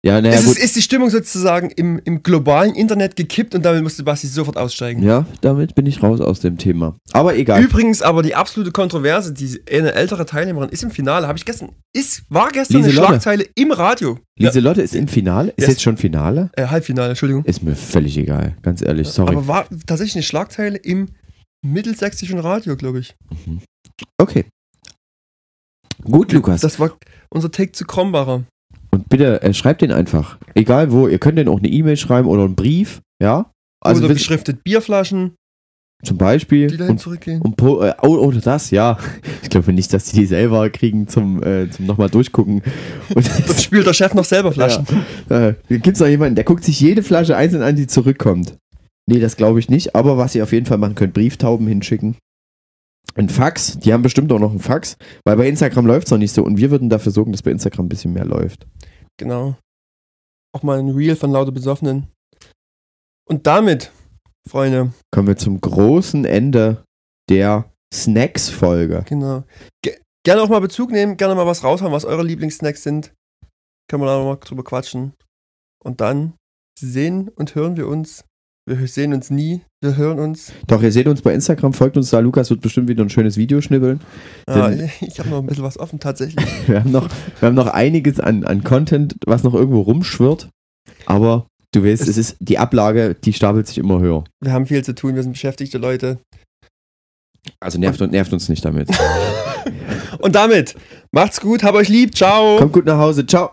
Ja, naja, es gut. ist, ist die Stimmung sozusagen im, im globalen Internet gekippt und damit musste Basti sofort aussteigen. ja, damit bin ich raus aus dem Thema. Aber egal. Übrigens aber die absolute Kontroverse, die eine ältere Teilnehmerin ist im Finale, habe ich gestern, ist, war gestern eine Lieselotte. Schlagzeile im Radio. Lieselotte ist im Finale. Ist Yes. jetzt schon Finale? Ja, äh, Halbfinale, Entschuldigung. Ist mir völlig egal, ganz ehrlich. Sorry. Aber war tatsächlich eine Schlagzeile im mittelsächsischen Radio, glaube ich. Okay. Gut, Lukas. Das war unser Take zu Krombacher. Und bitte äh, schreibt den einfach. Egal wo. Ihr könnt den auch eine E-Mail schreiben oder einen Brief. Ja. Also Oder beschriftet Bierflaschen, zum Beispiel. die dahin Und, zurückgehen. und äh, oder das, ja. Ich glaube nicht, dass die die selber kriegen zum, äh, zum nochmal durchgucken. Und Dort spült der Chef noch selber Flaschen. Ja. Äh, Gibt es noch jemanden, der guckt sich jede Flasche einzeln an, die zurückkommt? Nee, das glaube ich nicht. Aber was ihr auf jeden Fall machen könnt, Brieftauben hinschicken. Ein Fax, die haben bestimmt auch noch einen Fax, weil bei Instagram läuft es noch nicht so und wir würden dafür sorgen, dass bei Instagram ein bisschen mehr läuft. Genau. Auch mal ein Reel von lauter Besoffenen. Und damit, Freunde, Kommen wir zum großen Ende der Snacks-Folge. genau. Ge gerne auch mal Bezug nehmen, gerne mal was raushauen, was eure Lieblingssnacks sind. Können wir da noch mal drüber quatschen. Und dann sehen und hören wir uns. Wir sehen uns nie, wir hören uns. Doch, ihr seht uns bei Instagram, folgt uns da. Lukas wird bestimmt wieder ein schönes Video schnibbeln. Ah, ich habe noch ein bisschen was offen tatsächlich. Wir haben noch, wir haben noch einiges an, an Content, was noch irgendwo rumschwirrt. Aber du weißt, Es- es ist die Ablage, die stapelt sich immer höher. Wir haben viel zu tun, wir sind beschäftigte Leute. Also nervt, nervt uns nicht damit. Und damit, macht's gut, hab euch lieb, ciao. Kommt gut nach Hause. Ciao.